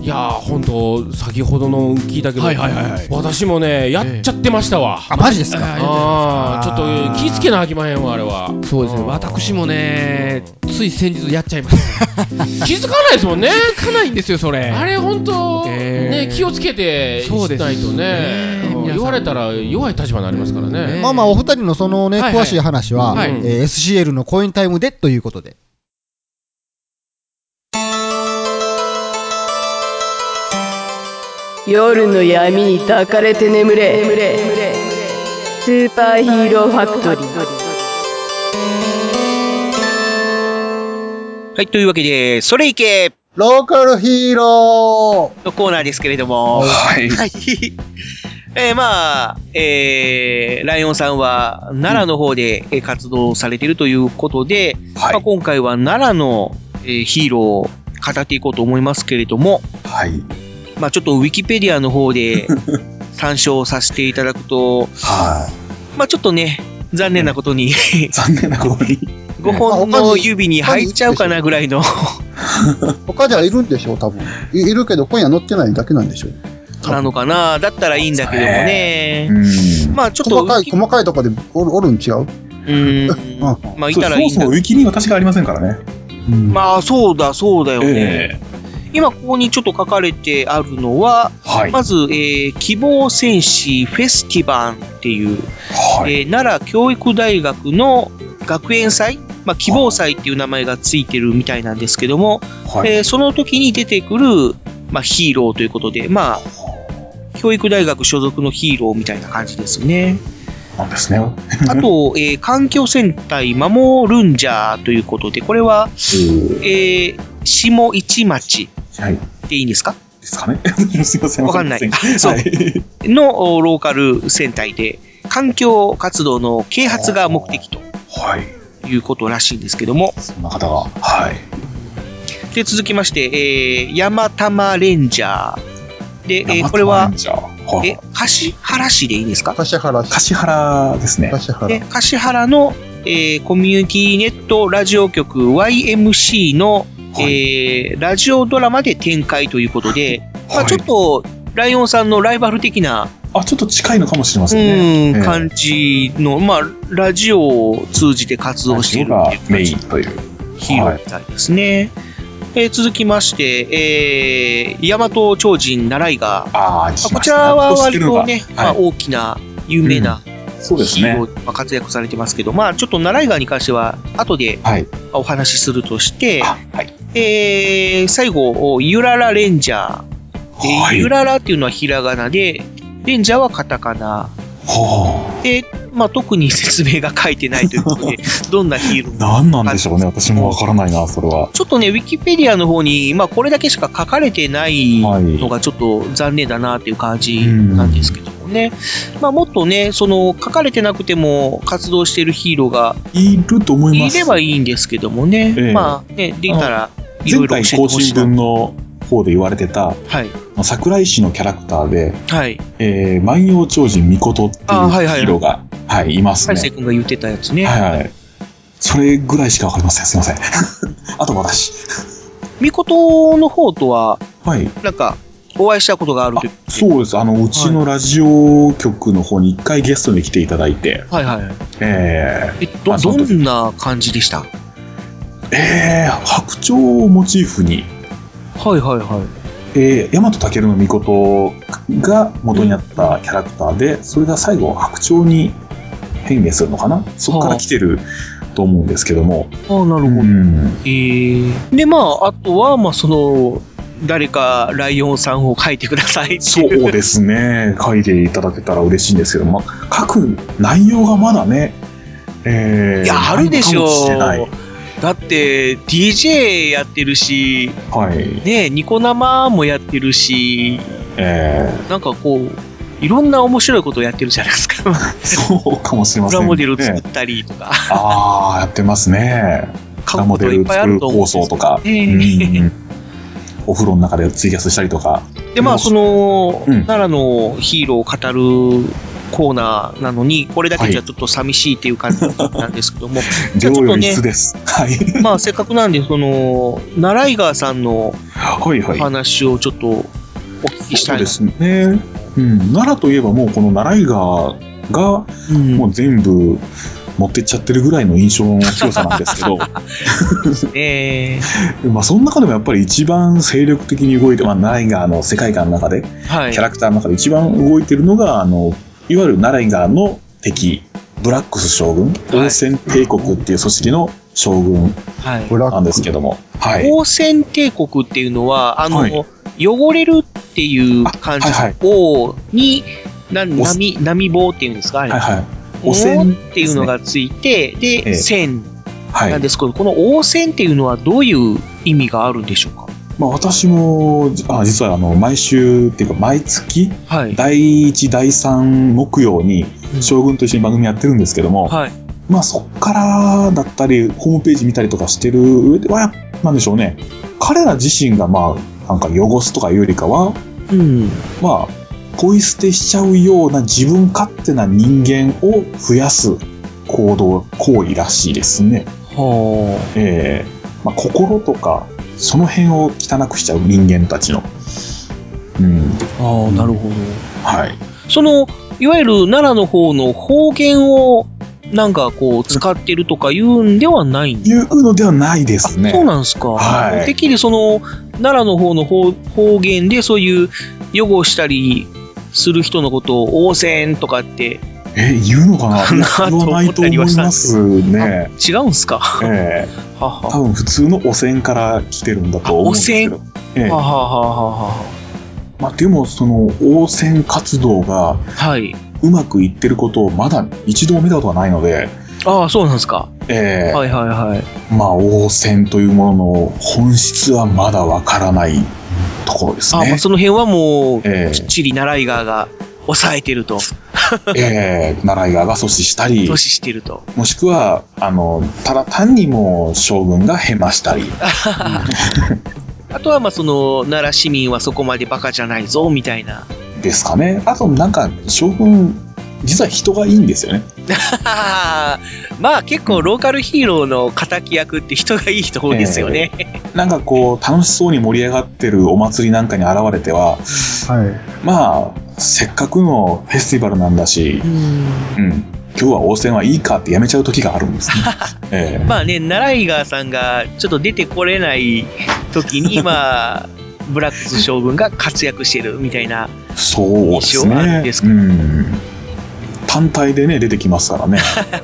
いやー、ほんと、先ほどの聞いたけど、はいはいはいはい私もね、やっちゃってましたわ。あマジですか？あーちょっと気ぃつけなあきまへんわ、あれは。そうですね、私もね、つい先日やっちゃいました。気づかないですもんね。気づかないんですよ、それ。あれほんと、えーね、気をつけてしそうですないとね、うん皆さん言われたら弱い立場になりますからね。まあまあ、お二人のそのね、はいはい詳しい話は、はいえー SCL のコインタイムでということで。夜の闇に抱かれて眠れ。スーパーヒーローファクトリー。はい、というわけで、それいけ。ローカルヒーロー。のコーナーですけれども、はい。えーまあ、えー、ライオンさんは奈良の方でえー活動されているということで、まあ、今回は奈良の、えーヒーローを語っていこうと思いますけれども、はい。まあちょっとウィキペディアの方で 参照させていただくと、まあちょっとね、残念なことに、残念なことに、5本の指に入っちゃうかなぐらいの、他ではいるんでしょう、多分。いいるけど、今夜乗ってないだけなんでしょ。う。なのかな？だったらいいんだけどもね。まあちょっと、細かい、細かいとこでおるおるん違う？うん、まあいたらいいんだそもそもウィキに私がありませんからね。まあそうだ、そうだよね。今ここにちょっと書かれてあるのは、まず、えー希望戦士フェスティバンっていう、えー奈良教育大学の学園祭、まあ、希望祭っていう名前がついてるみたいなんですけども、えーその時に出てくる、まあ、ヒーローということで、まあ、教育大学所属のヒーローみたいな感じですね。なんですね。あと、えー環境戦隊守るんじゃーということで、これは、えー下市町。でいいんですか？ですかね？すいません。わかんない。そう。はい。のおローカル戦隊で、環境活動の啓発が目的とい。うことらしいんですけども、そんな方が、はい。で続きまして、えー、山玉レンジャー。で、えーこれは、え、橿原市でいいですか？橿原市。橿原ですね。橿原で、橿原の、えーコミュニティネットラジオ局 YMC の、えーラジオドラマで展開ということで、まあちょっと、ライオンさんのライバル的な、あ、ちょっと近いのかもしれませんね。うん、ええ。感じの、まあ、ラジオを通じて活動しているっていうメインという。ヒーローみたいですね。えー続きまして、えー、大和超人奈良井が、あこちらは割とね、まあ、はい大きな、有名な、そうですね。ヒーローまあ活躍されてますけど、まあ、ちょっと奈良井川に関しては、後でお話しするとして、えー最後、ゆららレンジャー。でゆららっていうのはひらがなで、レンジャーはカタカナ。で、まあ特に説明が書いてないということで、どんなヒーロー何なんでしょうね。私もわからないな、それは。ちょっとね、ウィキペディアの方に、まあこれだけしか書かれてないのがちょっと残念だなっていう感じなんですけどもね。まあもっとね、その書かれてなくても活動してるヒーローがいると思います。いればいいんですけどもね。ええまあね、できたら前回更新。分の方で言われてた、はい。桜井市のキャラクターで、はい。えー、万葉超人巫女っていうヒあはいはいはいーローが、はい、いますね。大勢君が言ってたやつね。はいはい。それぐらいしかわかりません。すいません。あと私。みことの方とは、はい。なんか、お会いしたことがあるという。そうです。あの、うちのラジオ局の方に一回ゲストに来ていただいて、はいはい。えー、え、ど、どんな感じでした？えー、白鳥をモチーフに、はいはいはい。えー、大和武の御事が元になったキャラクターで、それが最後白鳥に変化するのかな？そこから来てると思うんですけども。ああ、なるほど。うん。えー、で、まあ、あとは、まあ、その、誰かライオンさんを描いてくださいっていう。そうですね。書いていただけたら嬉しいんですけども、書く内容がまだね、えー、いや、あるでしょうだって、DJ やってるし、はい。ね、ニコ生もやってるし、えなんかこう、いろんな面白いことをやってるじゃないですか。ー、そうかもしれませんね。プラモデル作ったりとか。ああ、やってますね。プラモデル作る構想とか、うんお風呂の中でツイキャスしたりとか。で、まあ、その、うん奈良のヒーローを語るコーナーなのに、これだけじゃちょっと寂しいっていう感じなんですけども、じゃあちょっとね。まあ、せっかくなんで、その、奈良井川さんのはいはい。話をちょっとお聞きしたいな。そうですね。うん。奈良といえばもうこの奈良井川が、もう全部持ってっちゃってるぐらいの印象の強さなんですけど、え まあその中でもやっぱり一番精力的に動いて、まあ奈良井川の世界観の中で、はいキャラクターの中で一番動いてるのが、あの、いわゆる奈良井川の敵、ブラックス将軍、王翦帝国っていう組織の将軍はい。なんですけども、はい。王翦帝国っていうのは、あの、はい汚れるっていう漢字はいはい王に、な波、波棒っていうんですかあれ。はいはい。王汚染っていうのがついて、で、ええ線はいなんですけど、この王翦っていうのはどういう意味があるんでしょうか？まあ、私も、じあ実はあの毎週っていうか毎月、はい。第1、第3木曜に将軍と一緒に番組やってるんですけども、はい。まあそっからだったり、ホームページ見たりとかしてる上では、なんでしょうね。彼ら自身がまあ、なんか汚すとかいうよりかは、うん。まあ、ポイ捨てしちゃうような自分勝手な人間を増やす行動、行為らしいですね。はええまあ、心とか、その辺を汚くしちゃう人間たちの。うん。あ。ああ、なるほど。はい。その、いわゆる奈良の方の方言を、なんかこう、使ってるとか言うんではないんですいうのではないですね。そうなんですか。はいてっきりその、奈良の方の方方言でそういう汚したりする人のことを応戦とかって、え、言うのかな？かなと言わないと思いますね。違うんすか？ええはは多分普通の汚染から来てるんだと思うんですけど。ええはははははまあ、でもその汚染活動がはい。うまくいってることをまだ一度も見たことがないので、ああ、そうなんですか。ええはいはいはい。まあ汚染というものの本質はまだわからないところですあまあね。その辺はもう、ええきっちり奈良井川が抑えてると。ええ奈良井川が阻止したり阻止、してると。もしくは、あの、ただ単にもう将軍がヘマしたり、あとはまあその、奈良市民はそこまでバカじゃないぞ、みたいな。ですかね。あとなんか将軍、実は人がいいんですよね。まあ結構ローカルヒーローの敵役って人がいい人多いですよね。なんかこう、楽しそうに盛り上がってるお祭りなんかに現れては、はい。まあ、せっかくのフェスティバルなんだし、うん、今日は応戦はいいかってやめちゃう時があるんですね。ええまあね、奈良井川さんがちょっと出てこれない時に、まあ、ブラックス将軍が活躍してるみたいな。そうです印象があるんね。ですうん。単体でね、出てきますからね。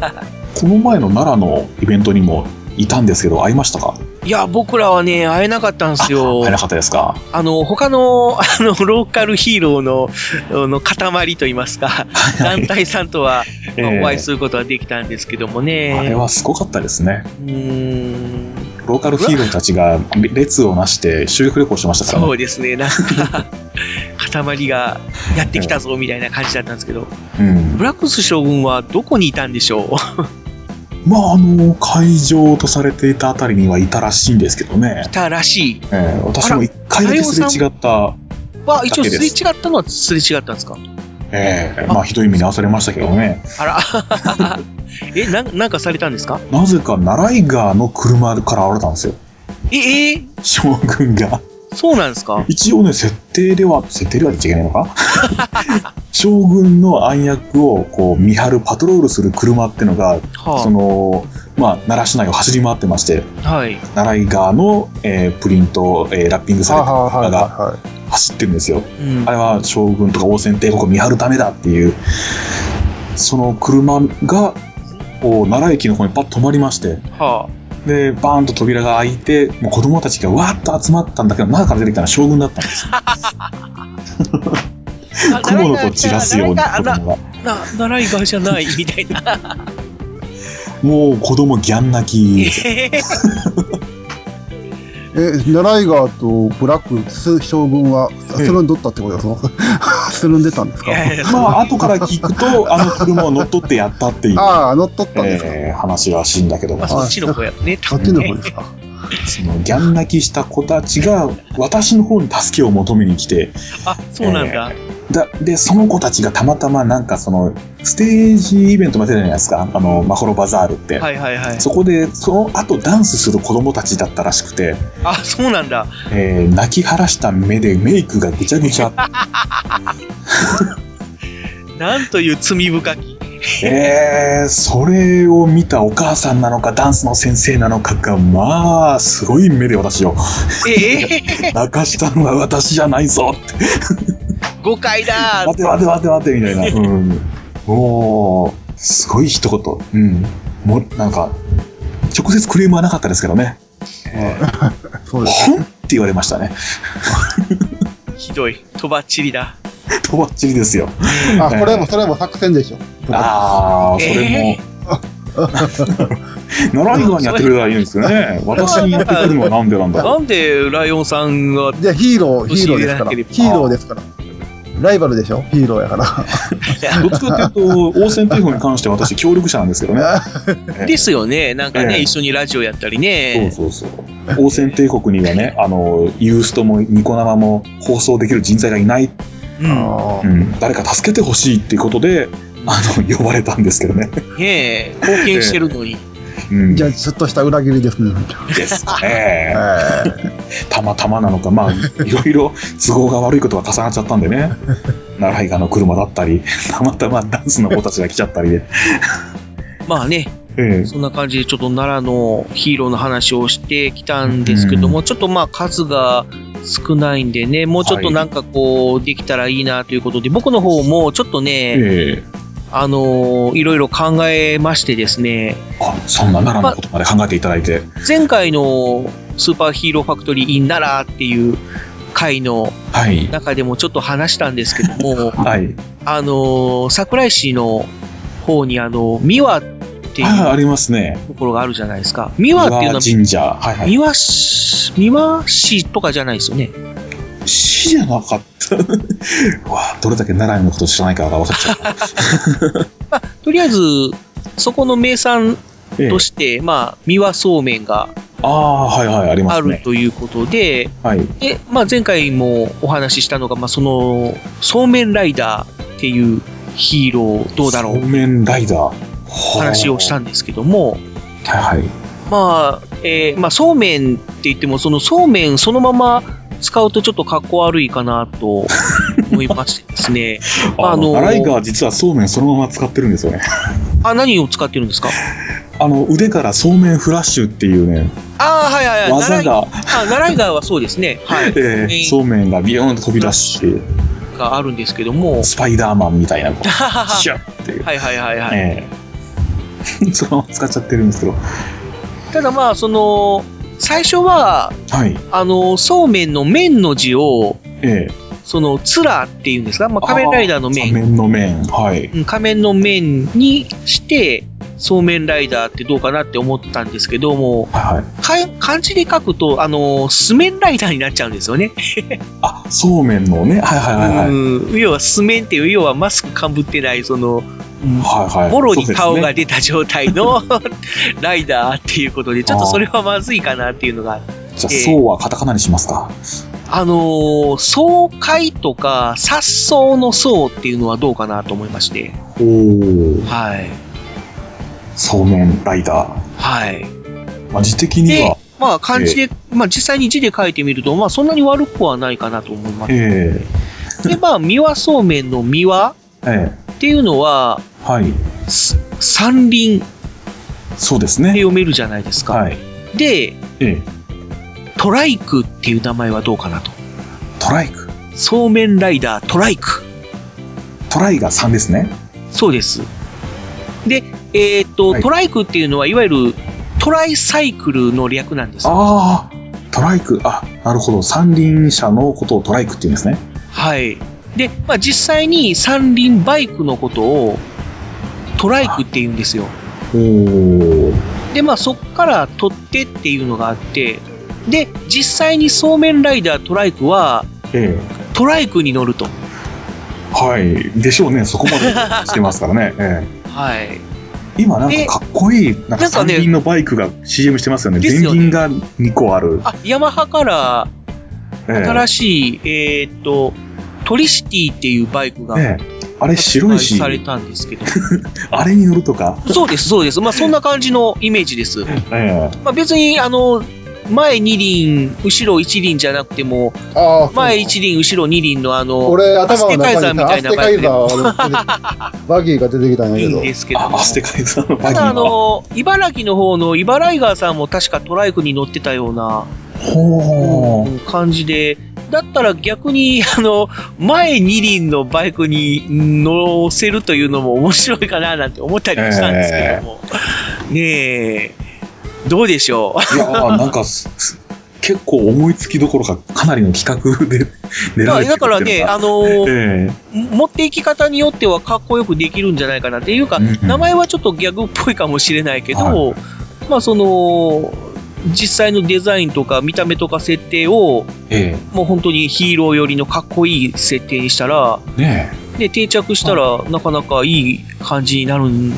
この前の奈良のイベントにも、いたんですけど、会いましたか？いや、僕らはね、会えなかったんですよ。会えなかったですか？あの、他の、あの、ローカルヒーローの、あの、塊といいますか、団体さんとは、お会いすることはできたんですけどもね。あれはすごかったですね。うーん。ローカルヒーローたちが列をなして修学旅行してましたからね。そうですね、なんか、塊がやってきたぞ、みたいな感じだったんですけど、うん。ブラックス将軍はどこにいたんでしょまあ、あの、会場とされていたあたりにはいたらしいんですけどねう。い。たらしい。ええ私も一回だけすれ違った、は、一応すれ違ったのはすれ違ったんですか？ええまあ、ひどい目に遭わされましたけどね。あら。え、なん、なんかされたんですか？なぜか、ナライガーの車から現れたんですよ。え、え将軍が。そうなんですか？一応ね、設定では、設定では言っちゃいけないのか？将軍の暗躍をこう見張るパトロールする車ってのが、はあ。その、まあ、奈良市内を走り回ってまして、はい。奈良井川の、えープリント、えーラッピングされた車がは走ってるんですよ。うん。あれは将軍とか王翦帝国を見張るためだっていう、その車が、こう奈良駅の方にパッと止まりまして、はで、バーンと扉が開いて、もう子供たちがわーっと集まったんだけど、中から出てきたのは将軍だったんです。あ。雲の子散らすように子供が。な、習い側じゃない、みたいな。もう子供ギャン泣き。え え、ナライガーとブラックス将軍は、つるんどったってことですかんでたんですか？まあ、後から聞くと、あの車を乗っ取ってやったっていう、ああ、乗っ取ったんですか、えー話らしいんだけども、まあ、そっちの方やね。そっちの方ですか？そのギャン泣きした子たちが、私の方に助けを求めに来て、あ、そうなんだ。だで、その子たちがたまたまなんかその、ステージイベントもやってたじゃないですか、あの、マホロバザールって。はいはいはい。そこで、その後ダンスする子供たちだったらしくて、あ、そうなんだ。えー泣き晴らした目でメイクがぐちゃぐちゃ。なんという罪深き。えー、それを見たお母さんなのか、ダンスの先生なのかが、まあ、すごい目で私を、ええ泣かしたのは私じゃないぞって、誤解だ待て待て待て待てみたいな。うん。もう、すごい一言。うん。もう、なんか、直接クレームはなかったですけどね。そうです。ほんって言われましたね。ひどい。とばっちりだ。とばっちりですよ。あ、これも、それも作戦でしょ。ああ、それも。奈良井川にやってくれたらいいんですよね。私にやってくるのはなんでなんだろう。なんでライオンさんが、じゃあヒーロー、ヒーローですから。ヒーローですから。ライバルでしょ？ヒーローやから。どっちかっていうと、応戦帝国に関しては私、協力者なんですけどね。ですよね。なんかね、ええ一緒にラジオやったりね。そうそうそう。王戦帝国にはね、あの、ユーストもニコ生も放送できる人材がいない。うん。うん。誰か助けてほしいっていうことで、あの、呼ばれたんですけどね。ねえ、貢献してるのに。うん。じゃあ、ちょっとした裏切りですね。ですかね。たまたまなのか、まあ、いろいろ 都合が悪いことが重なっちゃったんでね。奈良井川の車だったり、たまたまダンスの子たちが来ちゃったりで。まあね、ええそんな感じでちょっと奈良のヒーローの話をしてきたんですけども、ちょっとまあ数が少ないんでね、もうちょっとなんかこう、できたらいいなということで、僕の方もちょっとね、ええあのーいろいろ考えましてですね、あ、そんな奈良のことまで考えていただいて。前回のスーパーヒーローファクトリー in 奈良っていう回のはい。中でもちょっと話したんですけども、はい。あのー桜井市の方にあの、三輪っていうありますね。ところがあるじゃないですか。三輪っていうのは、神社。はいはい。三輪市、三輪市とかじゃないですよね。市じゃなかった。わあ、どれだけ奈良のこと知らないかが分かっちゃった。とりあえず、そこの名産として、まあ、三輪そうめんがああ、はいはい、ありまある。ということで、はい。で、まあ、前回もお話ししたのが、まあ、その、そうめんライダーっていうヒーローどうだろうそうめんライダー。話をしたんですけども、はいはい。まあ、えーまあ、そうめんって言っても、そのそうめんそのまま使うとちょっとかっこ悪いかなと思いましてですね。まあ、あの、あの、奈良井川実はそうめんそのまま使ってるんですよね。あ、何を使ってるんですか？あの、腕からそうめんフラッシュっていうね、ああ、はいはいはい。技が、あ、奈良川はそうですね。はい。えーそうめんがビヨーンと飛び出して、があるんですけども。スパイダーマンみたいな、シュッっていう。はいはいはいはい。ええそのまま使っちゃってるんですけど。ただまあ、その、最初は、はい。あの、そうめんの麺の字を、ええ。その、つらっていうんですか、まあ、仮面ライダーの麺、仮面の面。はい。うん仮面の麺にして、そうめんライダーってどうかなって思ったんですけども、はい。か漢字で書くと、あの、すめんライダーになっちゃうんですよね。あ、そうめんのね。はいはいはいはい。うん要は、すめんっていう、要はマスクかぶってない、その、はいはい。もろに顔が出た状態の ライダーっていうことで、ちょっとそれはまずいかなっていうのがじゃあ、そうはカタカナにしますか？あのー、爽快とか、殺走の層っていうのはどうかなと思いまして。おー。はい。そうめんライダー。はい。まあ、字的にでは。、まあ漢字で、まあ実際に字で書いてみると、まあそんなに悪くはないかなと思います。えで、まあ、三輪そうめんの三輪ええっていうのは、えはい。す山林ってそうですね。読めるじゃないですか。はい。で、ええトライクっていう名前はどうかなと。トライク。そうめんライダートライク。トライが3ですね。そうです。で、えーっと、トライクっていうのは、いわゆるトライサイクルの略なんです。ああ、トライク。あ、なるほど。三輪車のことをトライクって言うんですね。はい。で、まあ、実際に三輪バイクのことをトライクって言うんですよ。おー。で、まあ、そっから取ってっていうのがあって、で、実際にそうめんライダートライクは、えトライクに乗ると。えはい。でしょうね。そこまでしてますからね。え はい。え今なんかかっこいい、なんか三輪のバイクが CM してますよね。前輪が2個ある。あ、ヤマハからええ新しい、えーっと、トリシティっていうバイクがええあれ白いしされたんですけど。あれに乗るとか？そうです、そうです。まあ、そんな感じのイメージです。えまあ、別に、あの、前2輪、後ろ1輪じゃなくても、前1輪、後ろ2輪のあの、俺、アステカイザーみたいなバイクでバギーが出てきたんやけど。いいんですけども。アステカイザーのバただ、あ。の、茨城の方の茨城川さんも確かトライクに乗ってたようなほうん感じで、だったら逆に、あの、前二輪のバイクに乗せるというのも面白いかななんて思ったりもしたんですけども。ねえ、どうでしょう？いやーなんか結構思いつきどころか、かなりの企画で練まあられてるだからね、あのえ持っていき方によってはかっこよくできるんじゃないかなっていうか、名前はちょっとギャグっぽいかもしれないけど、まあその、実際のデザインとか見た目とか設定を、えもう本当にヒーロー寄りのかっこいい設定にしたら、え。ねで、定着したら、なかなかいい感じになるん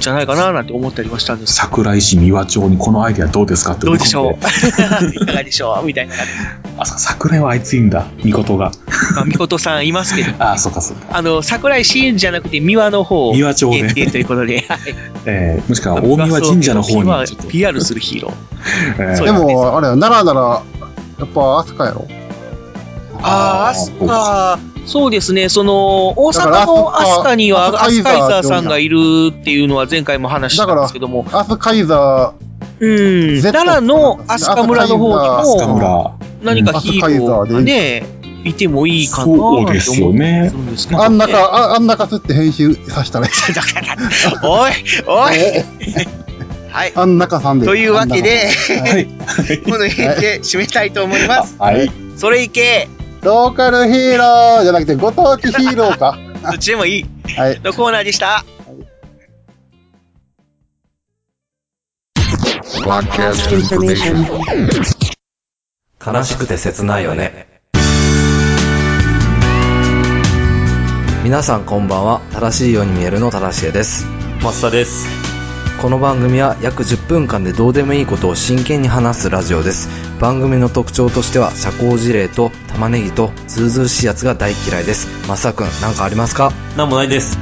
じゃないかななんて思ったりはしたんです。桜井市三輪町にこのアイデアどうですかってどうでしょう？う いかがでしょう？みたいな。あ、そう桜井はあいついいんだ。みことが。まあ、みことさんいますけど、あ、そうかそうか。あの、桜井市じゃなくて三輪の方三輪町で限定ということで、はいええもしくは大三輪神社の方に。は PR するヒーロー。ええでも、あれや、奈良なら、やっぱ、アスカやろ？ああ、アスカ、そうですね、その、大阪のアスカにはアアスカイザーさんがいるっていうのは前回も話したんですけども、アスカイザうん、奈良のアスカ村の方にも、何かヒーローがね、いてもいいかなって思ったりするんですけー、どあん中、ああん中すって編集させたらい い。おい、おい、はい。あん中さんで。というわけで、はい。この辺で締めたいと思います。はい。それいけ、ローカルヒーローじゃなくて、ご当地ヒーローか。どっちでもいい。はい。のコーナーでした？悲しくて切ないよね。皆さんこんばんは。正しいように見えるの正しいです。松田です。この番組は約10分間でどうでもいいことを真剣に話すラジオです。番組の特徴としては社交辞令と玉ねぎとズうずうしいやつが大嫌いです。マサ君、なんかありますか？なんもないです。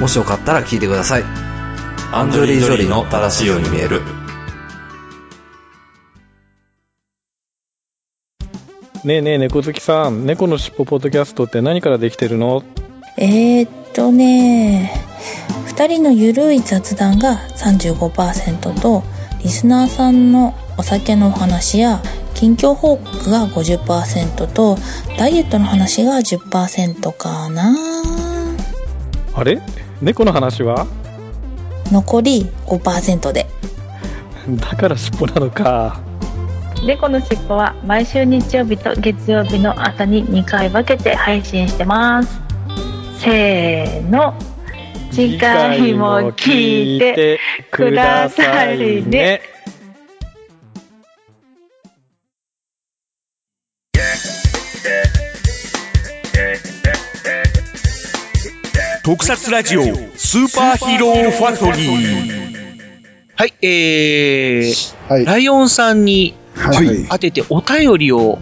もしよかったら聞いてください。アンジョリー・ジョリーの正しいように見える。ねえねえ猫好きさん猫のしっぽポッドキャストって何からできてるの？えー、っとね2人のゆるい雑談が35%とリスナーさんのお酒のお話や近況報告が50%とダイエットの話が10%かなあれ？猫の話は？残り5%でだから尻尾なのか。猫のしっぽは毎週日曜日と月曜日の朝に2回分けて配信してます。せーの。次回も聞いてくださいね。特撮ラジオスーパーヒーローファクトリー。はい、えー、ライオンさんにはい当ててお便りを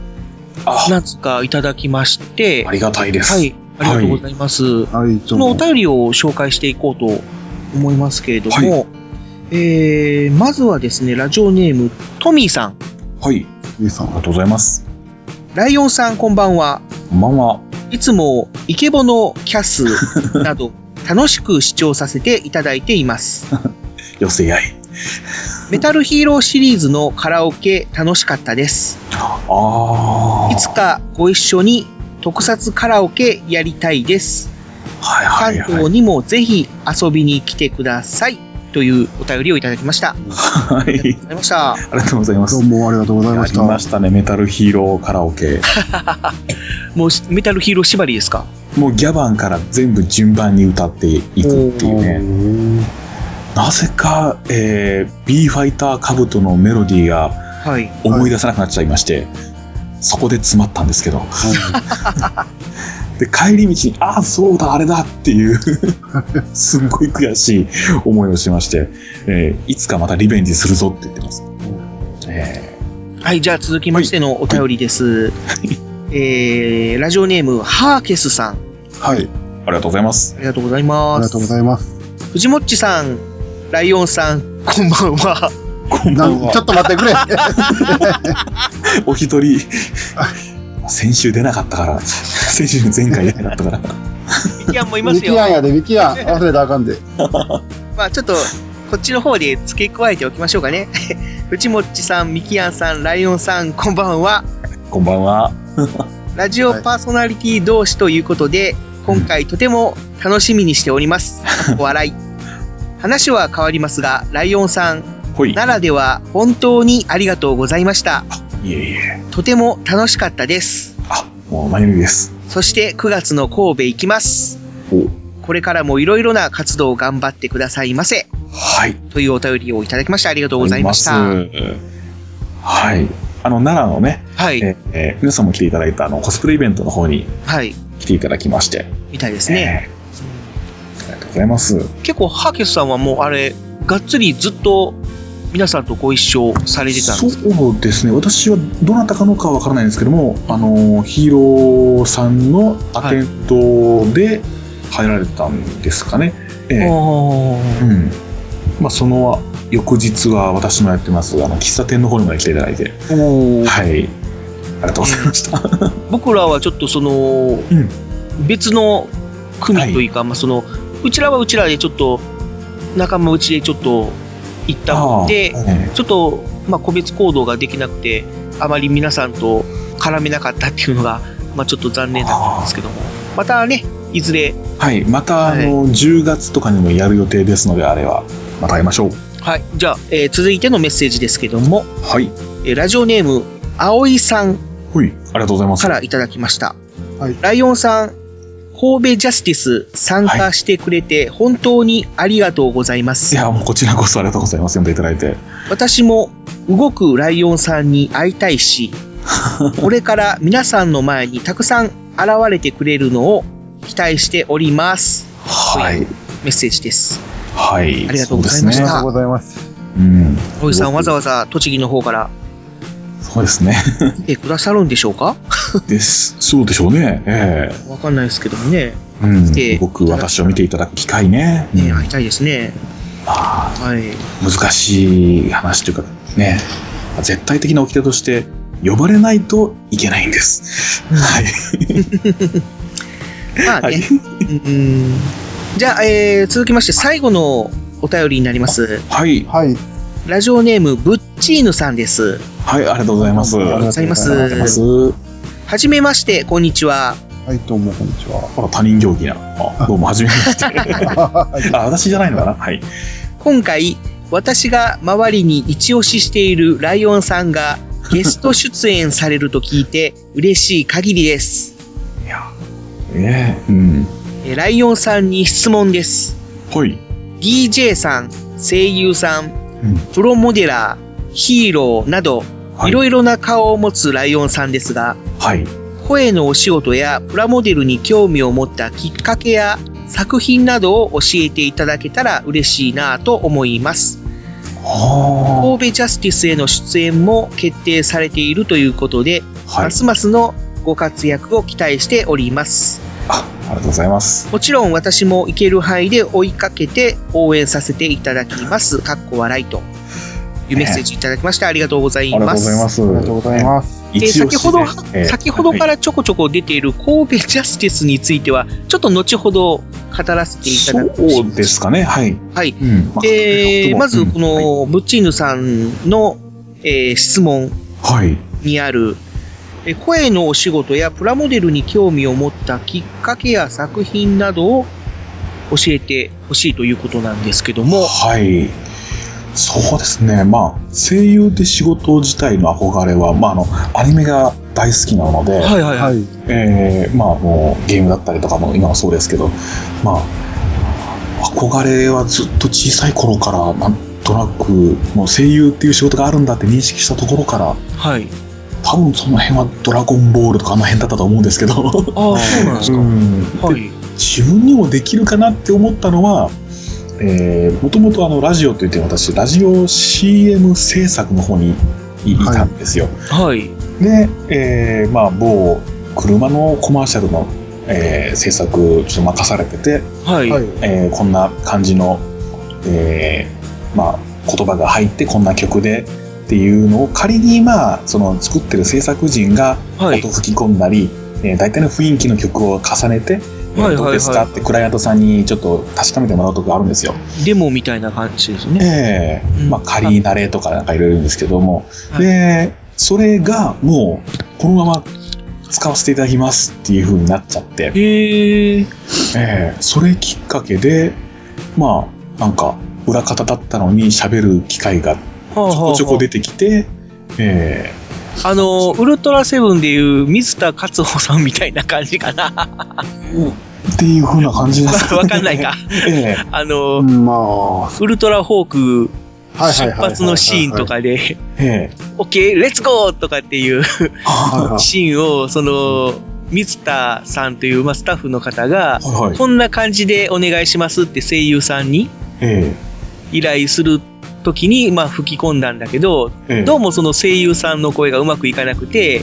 何つかいただきまして、ありがたいです。はい、ありがとうございます。そのお便りを紹介していこうと思いますけれども、えー、まずはですね、ラジオネーム、トミーさん。はい。トミーさん、ありがとうございます。ライオンさん、こんばんは。こんばんは。いつも、イケボのキャス など、楽しく視聴させていただいています。寄せ合い。メタルヒーローシリーズのカラオケ楽しかったです。あいつかご一緒に特撮カラオケやりたいです。関東にもぜひ遊びに来てください。というお便りをいただきました。はい。ありがとうございました。ありがとうございます。どうもありがとうございました。ありましたね、メタルヒーローカラオケ。もうメタルヒーロー縛りですか？もうギャバンから全部順番に歌っていくっていうね。なぜか、えー、B ファイターカブトのメロディーがはい。思い出せなくなっちゃいまして、そこで詰まったんですけど。で、帰り道に、ああ、そうだ、あれだっていう、すっごい悔しい思いをしまして、えーいつかまたリベンジするぞって言ってます。えはい、じゃあ続きましてのお便りです。えー、ラジオネーム、ハーケスさん。はい。ありがとうございます。ありがとうございます。ありがとうございます。藤もっちさん、ライオンさん、こんばんは。こんばんは。ちょっと待ってくれ。お一人、先週出なかったから、先週前回出なかったから。ミキアンもいますミキアンよ。やで、ミキアン。忘れたらあかんで。まあちょっと、こっちの方で付け加えておきましょうかね。藤もっちさん、ミキアンさん、ライオンさん、こんばんは。こんばんは。ラジオパーソナリティ同士ということで、今回とても楽しみにしております。お笑い。話は変わりますが、ライオンさん、ならでは本当にありがとうございました。いえいえ。とても楽しかったです。もう何よりです。そして9月の神戸行きます。これからもいろいろな活動を頑張ってくださいませ。はい。というお便りをいただきましてありがとうございました。はい。あの、奈良のね、はい。えーえー皆さんも来ていただいたあのコスプレイベントの方にはい。来ていただきまして、みたいですね。ありがとうございます。結構、ハーケスさんはもうあれ、がっつりずっと皆さんとご一緒されてたんですそうですね、私はどなたかのかはわからないんですけども、あの、ヒーローさんのアテントで入られたんですかね。ええ。うん。まあ、その翌日は私のやってます、あの、喫茶店の方にまで来ていただいて、はい。ありがとうございました。僕らはちょっとその、別の組というか、まあその、うちらはうちらでちょっと、仲間内でちょっと行ったので、ちょっと、まあ個別行動ができなくて、あまり皆さんと絡めなかったっていうのが、まあちょっと残念だったんですけども、またね、いずれ、はい。また、あの、10月とかにもやる予定ですので、あれは、また会いましょう。はい、じゃあ、えー続いてのメッセージですけども、はい。えーラジオネーム、葵さんはい。ありがとうございます。からいただきました。ライオンさん、神戸ジャスティス参加してくれて本当にありがとうございます。いや、もうこちらこそありがとうございます。読んでいただいて。私も動くライオンさんに会いたいし、これから皆さんの前にたくさん現れてくれるのを期待しております。はい。メッセージです。はい。ありがとうございましたそうですねございます。うん。おじさんわざわざ栃木の方からそうですね。来てくださるんでしょうか？です。そうでしょうね。えわかんないですけどもね。えうん。僕、私を見ていただく機会ね。ね、会いたいですね。はい。難しい話というか、ね。絶対的な掟として、呼ばれないといけないんです。はい。まあね。うん。じゃあ、えー、続きまして最後のお便りになります。はい。はい。ラジオネーム、ブッチーヌさんです。はい、ありがとうございます。ありがとうございます。はじめまして、こんにちは。はい、どうも、こんにちは。ほら、他人行儀な。あ、どうも、はじめまして。あ、私じゃないのかな？はい。今回、私が周りに一押ししているライオンさんがゲスト出演されると聞いて嬉しい限りです。ええうん。えライオンさんに質問です。はい。DJ さん、声優さん、プロモデラー、ヒーローなど、いろいろな顔を持つライオンさんですが、はい。声のお仕事やプラモデルに興味を持ったきっかけや作品などを教えていただけたら嬉しいなぁと思います。神戸ジャスティスへの出演も決定されているということで、ますますのご活躍を期待しております。ありがとうございます。もちろん私も行ける範囲で追いかけて応援させていただきます。かっこ笑いというメッセージいただきましてありがとうございます。ありがとうございます。ありがとうございます。えー先ほど、先ほどからちょこちょこ出ている神戸ジャスティスについては、ちょっと後ほど語らせていただくそうですかね、はい。はい。んで、まあまず、この、ブッチーヌさんの、えー質問はい。にある、えー声のお仕事やプラモデルに興味を持ったきっかけや作品などを教えてほしいということなんですけども。はい。そうですね。まあ、声優で仕事自体の憧れは、まあ、あの、アニメが大好きなので、はいはいはい。えーまあ、もう、ゲームだったりとかも今もそうですけど、まあ、憧れはずっと小さい頃から、なんとなく、もう声優っていう仕事があるんだって認識したところから、はい。多分その辺はドラゴンボールとかあの辺だったと思うんですけど、ああ、そうなんですか。うんはい。自分にもできるかなって思ったのは、えー、もともとあのラジオといって私ラジオ CM 制作の方にいいたんですよ、はい。で、えーまあ某車のコマーシャルの、えー制作ちょっと任されてて、はい。えーこんな感じの、えーまあ、言葉が入ってこんな曲でっていうのを仮にまあその作ってる制作陣が音吹き込んだり、えー大体の雰囲気の曲を重ねて、えーはいはいはい。どうですかってクライアントさんにちょっと確かめてもらうとこがあるんですよ。デモみたいな感じですね。ええまあ仮慣れとかなんかいろいろんですけども、で、それがもうこのまま使わせていただきますっていう風になっちゃって、へええそれきっかけで、まあなんか裏方だったのに喋る機会がちょこちょこ出てきて、えあの、ウルトラセブンでいう水田勝穂さんみたいな感じかな。っていう風な感じです わかんないか。ええ。あの、まウルトラホーク出発のシーンとかで、ええ。オッケー、レッツゴーとかっていうシーンを、その、水田さんという、まあ、スタッフの方が、はいはい。こんな感じでお願いしますって声優さんにえ。依頼する時に、まあ、吹き込んだんだけど、ええどうもその声優さんの声がうまくいかなくて、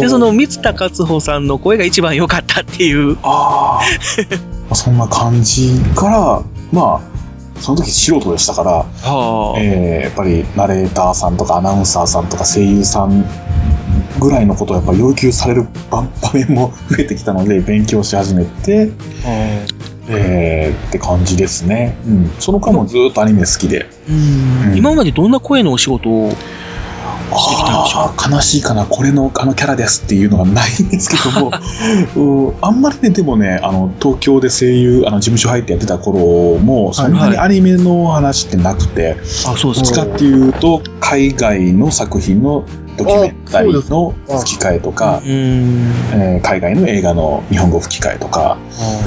で、その三田勝穂さんの声が一番良かったっていう。あ あ、そんな感じから、まあ、その時素人でしたから、えーやっぱりナレーターさんとかアナウンサーさんとか声優さんぐらいのことをやっぱり要求される場 場面も増えてきたので勉強し始めて、えーって感じですね。うん。その間もずっとアニメ好きで。うん。今までどんな声のお仕事をしてきたんでしょああ、悲しいかな、これのあのキャラですっていうのがないんですけども、うん。あんまりね、でもね、あの、東京で声優、あの、事務所入ってやってた頃も、そんなにアニメの話ってなくて、あ、そうどっちかっていうと、海外の作品のドキュメンタリーの吹き替えとか、えー海外の映画の日本語吹き替えとか、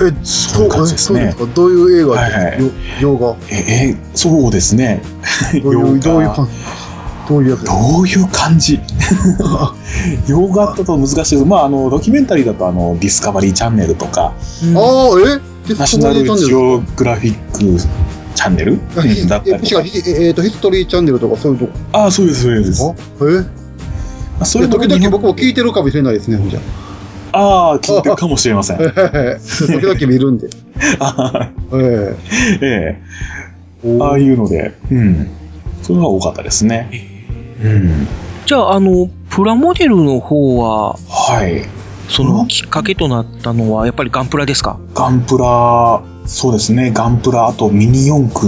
え、そういう感じですね。そうです。か？どういう映画？はいはい。よ洋画？え、えそうですね。どういう、どういう感どういうどういう感じ？洋画だと難しいです。まあ、あの、ドキュメンタリーだと、あの、ディスカバリーチャンネルとか、ああ、え？ナショナルジオグラフィックチャンネルうんだったりとか。え、えーと、ヒストリーチャンネルとかそういうとこ？ああ、そうです、そうです。え？あそれえ時々僕も聞いてるかもしれないですね、じゃああ、聞いてるかもしれません。あ。時々見るんで。えええああいうので、うん。それが多かったですね。うん。じゃあ、あの、プラモデルの方は、はい。そのきっかけとなったのは、やっぱりガンプラですか？ガンプラ、そうですね、ガンプラ、あとミニ四駆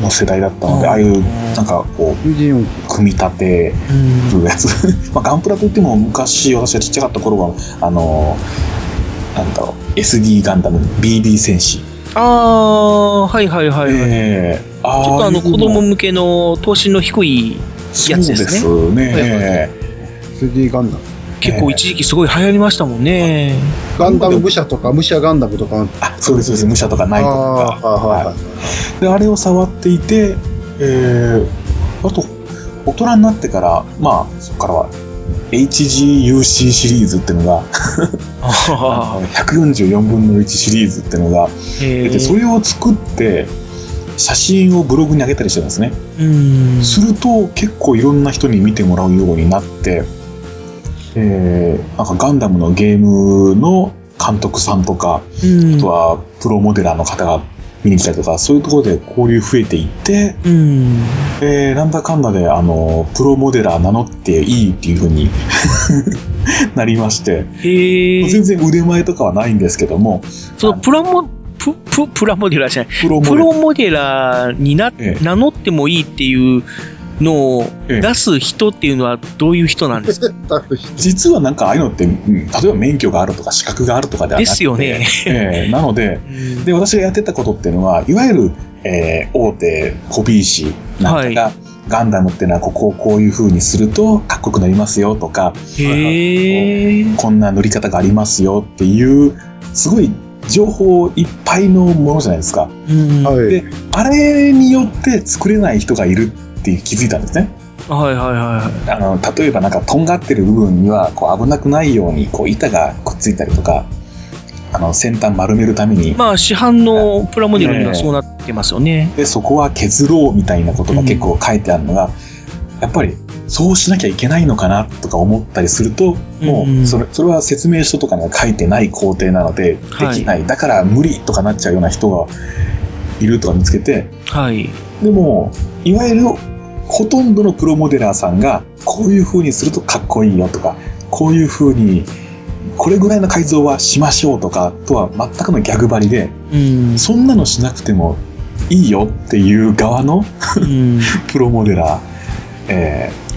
の世代だったので、ああいう、なんかこう、組み立てるやつ。まあ、ガンプラといっても、昔、私がちっちゃかった頃は、あの、なんだろう、SD ガンダム、BB 戦士。ああ、はいはいはいはい。ええああーちょっとあの子供向けの等身の低いやつですね。そうですね。はいはい 3D ガンダム。結構一時期すごい流行りましたもんね。ガンダム武者とか、武者ガンダムとか。あ、そうです、そうです。武者とかナイトとか。はいはいで、あれを触っていて、えー、あと、大人になってから、まあ、そこからは、HGUC シリーズっていうのが、あの144分の1シリーズっていうのが出て、それを作って、写真をブログに上げたりしてるんですね。うん。すると、結構いろんな人に見てもらうようになって、えー、なんかガンダムのゲームの監督さんとか、うん。あとはプロモデラーの方が見に来たりとか、そういうところで交流増えていって、うん。えー、なんだかんだで、あの、プロモデラー名乗っていいっていう風に なりまして、へ全然腕前とかはないんですけども、そのプラモ、プ、プ、プラモデラーじゃない。プロモデプロモデラーにな、名乗ってもいいっていうのを出す人っていうのはどういう人なんですか？実はなんかああいうのって、うん例えば免許があるとか資格があるとかではなくて、ですよね。えーなので、で、私がやってたことっていうのは、いわゆる、えー大手ホビー誌なんかが、ガンダムっていうのはここをこういう風にするとかっこよくなりますよとか、へこんな乗り方がありますよっていう、すごい情報いっぱいのものじゃないですか。で、あれによって作れない人がいるって気づいたんですね。はいはいはい。あの、例えばなんかとんがってる部分にはこう危なくないようにこう板がくっついたりとか、あの先端丸めるために、まあ、市販のプラモデルにはそうなってますよね。で、そこは削ろうみたいなことが結構書いてあるのが、やっぱりそうしなきゃいけないのかなとか思ったりすると、もうそれそれは説明書とかには書いてない工程なので、できない、だから無理とかなっちゃうような人がいるとか見つけて、はい。でも、いわゆるほとんどのプロモデラーさんが、こういう風にするとかっこいいよとか、こういう風に、これぐらいの改造はしましょうとかとは全くのギャグ張りで、うん。そんなのしなくてもいいよっていう側の プロモデラー。えー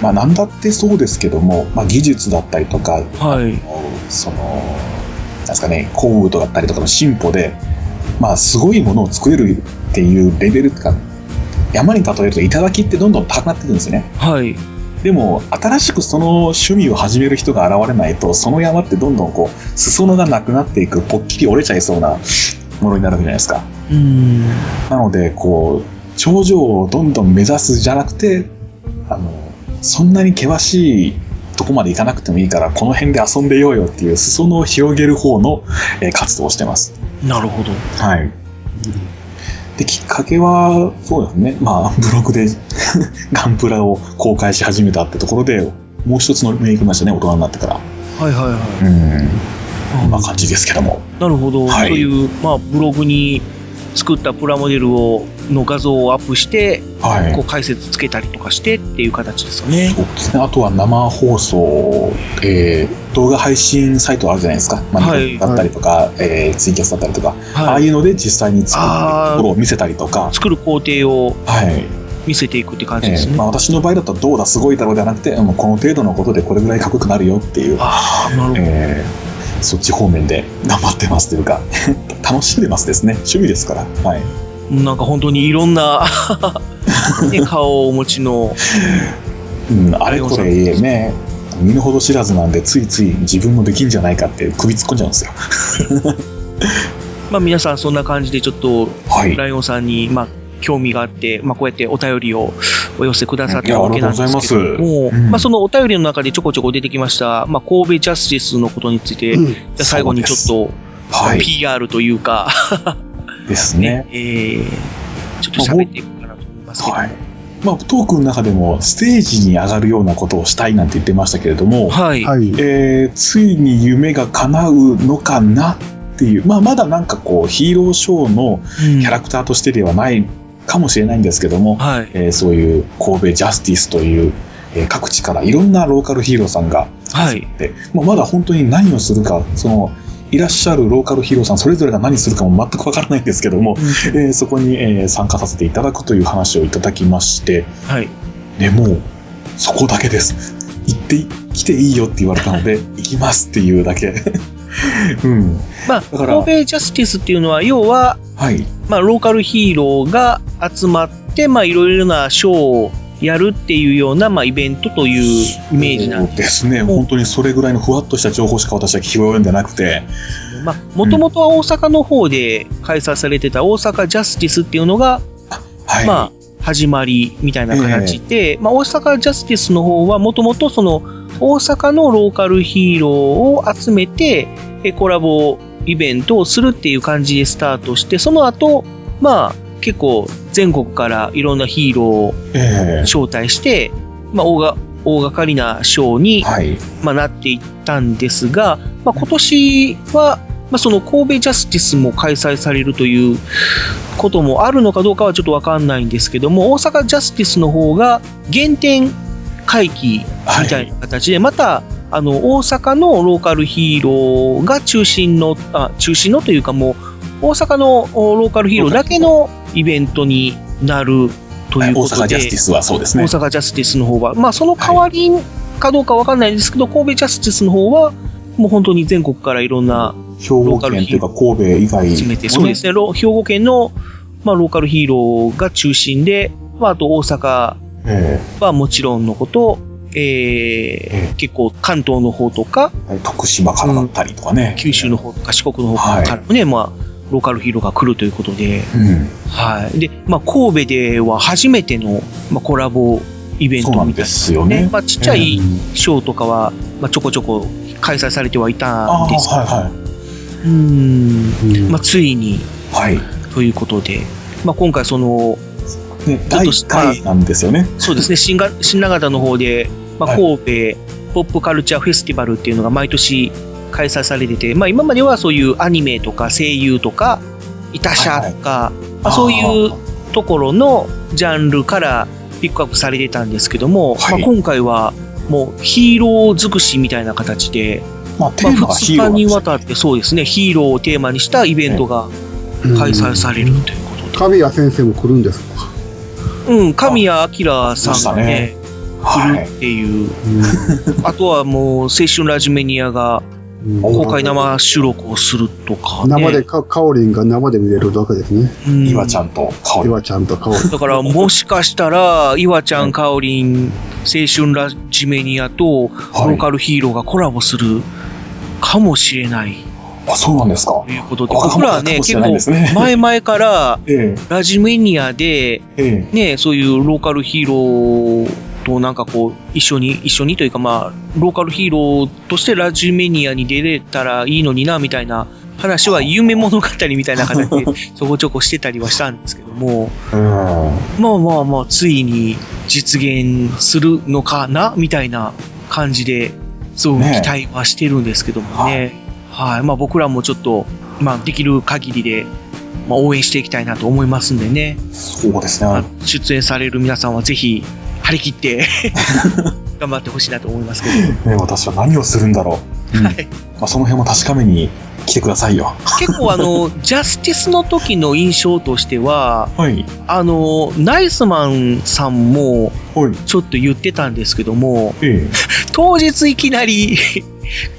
まあ何だってそうですけども、まあ技術だったりとか、はい。その、なんですかね、工具だったりとかの進歩で、まあすごいものを作れるっていうレベルとか、山に例えると頂ってどんどん高くなってくるんですよね。はい。でも、新しくその趣味を始める人が現れないと、その山ってどんどんこう、裾野がなくなっていく、ぽっきり折れちゃいそうなものになるわけじゃないですか。うん。なので、こう、頂上をどんどん目指すじゃなくて、あの、そんなに険しいとこまで行かなくてもいいから、この辺で遊んでようよっていう裾野を広げる方の、えー活動をしてます。なるほど。はい。で、きっかけは、そうですね。まあ、ブログで ガンプラを公開し始めたってところで、もう一つのメイクましたね、大人になってから。はいはいはい。うん。こんな感じですけども。なるほど。はいそういう、まあ、ブログに作ったプラモデルを、の画像をアップして、はいこう解説つけたりとかしてっていう形ですよね。そうですね。あとは生放送、えー、動画配信サイトあるじゃないですか。まあ、はいだったりとか、えーツイキャスだったりとか、ああいうので実際に作るところを見せたりとか。作る工程をはい。見せていくって感じですね。えーまあ、私の場合だとどうだすごいだろうではなくて、もうこの程度のことでこれぐらいかっこよくなるよっていう、あなるほどえーそっち方面で頑張ってますというか、楽しんでますですね。趣味ですから。はい。なんか本当にいろんな、ね、顔をお持ちの、うん、あれこれね、身の程知らずなんで、ついつい自分もできんじゃないかって首突っ込んじゃうんですよ。まあ皆さんそんな感じでちょっと、はいライオンさんに、まあ、興味があって、まあ、こうやってお便りをお寄せくださったわけなんですけども、まあ、そのお便りの中でちょこちょこ出てきました、まあ、神戸ジャスティスのことについて、じゃあ最後にちょっと、はい。PR というか、です ね。えー、ちょっと喋っていこうかなと思いますけど。も、まあ、トークの中でもステージに上がるようなことをしたいなんて言ってましたけれども、はい。えーついに夢が叶うのかなっていう、まあ、まだなんかこうヒーローショーのキャラクターとしてではないかもしれないんですけども、えーそういう神戸ジャスティスという、えー各地からいろんなローカルヒーローさんが集って、まあ、まだ本当に何をするかそのいらっしゃるローカルヒーローさんそれぞれが何するかも全くわからないんですけども、えーそこに、えー参加させていただくという話をいただきまして、はい。でもうそこだけです。行ってきていいよって言われたので行きますっていうだけうん。まあ、神戸ジャスティスっていうのは、要は、はい。まあ、ローカルヒーローが集まって、まあ、いろいろなショーをやるっていうような、まあ、イベントというイメージなんですね。本当にそれぐらいのふわっとした情報しか私は聞き及んでなくて。まあ、もともとは大阪の方で開催されてた大阪ジャスティスっていうのが、はい。まあ、始まりみたいな形で、まあ、大阪ジャスティスの方はもともとその、大阪のローカルヒーローを集めて、えコラボイベントをするっていう感じでスタートして、その後、まあ、結構全国からいろんなヒーローをええ。招待して、まあ、大が大掛かりなショーに、まあ、なっていったんですが、まあ、今年は、まあ、その神戸ジャスティスも開催されるということもあるのかどうかはちょっとわかんないんですけども、大阪ジャスティスの方が原点回帰みたいな形で、また、あの、大阪のローカルヒーローが中心の、あ、中心のというかもう、大阪のおローカルヒーローだけのイベントになるということで、大阪ジャスティスはそうですね。大阪ジャスティスの方は、まあその代わりかどうかわかんないですけど、神戸ジャスティスの方は、もう本当に全国からいろんな兵庫県というか神戸以外集めて、そうですね、ロ兵庫県の、まあ、ローカルヒーローが中心で、まあ、あと大阪えはもちろんのこと、えー結構関東の方とか、え徳島からだったりとかね。九州の方とか四国の方からもね、まあ、ローカルヒーローが来るということで、うん。はい。で、まあ、神戸では初めての、まあ、コラボイベントみたいな、ね。ですよね。まあ、ちっちゃいショーとかは、まあ、ちょこちょこ開催されてはいたんですけど、はいはうーん、まあ、ついに、はい。ということで、まあ、今回その、ね、第1回なんですよね。そうですね、新が新長田の方で、まあ、神戸ポップカルチャーフェスティバルっていうのが毎年開催されてて、まあ、今まではそういうアニメとか声優とか、いたしゃとか、まあ、そういうところのジャンルからピックアップされてたんですけども、まあ、今回はもうヒーロー尽くしみたいな形で、まあ、テーマがヒーロー2日にわたってそうですね、ヒーローをテーマにしたイベントが開催されるという。神谷先生も来るんですか？うん、神谷明さんがね、は来るっていう。あとはもう、青春ラジメニアが公開生収録をするとか、ね。生でか、かおりんが生で見れるわけですね。岩ちゃんとかおりん。岩ちゃんとかおりん。だから、もしかしたら、岩ちゃん、かおりん、青春ラジメニアと、ローカルヒーローがコラボするかもしれない。あ、そうなんですか。ということで、あ僕らはね、結構、前々から、えラジメニアで、えね、そういうローカルヒーローとなんかこう、一緒に、一緒にというかまあ、ローカルヒーローとしてラジメニアに出れたらいいのにな、みたいな話は夢物語みたいな形で ちょこちょこしてたりはしたんですけども、うん。まあまあまあ、ついに実現するのかな、みたいな感じで、すごくね期待はしてるんですけどもね。はい。まあ僕らもちょっと、まあできる限りで、まあ応援していきたいなと思いますんでね。そうですね。出演される皆さんはぜひ、張り切って、頑張ってほしいなと思いますけど。ね、私は何をするんだろう。うんまあ、その辺も確かめに来てくださいよ。結構あの、ジャスティスの時の印象としては、はい。あの、ナイスマンさんも、ちょっと言ってたんですけども、当日いきなり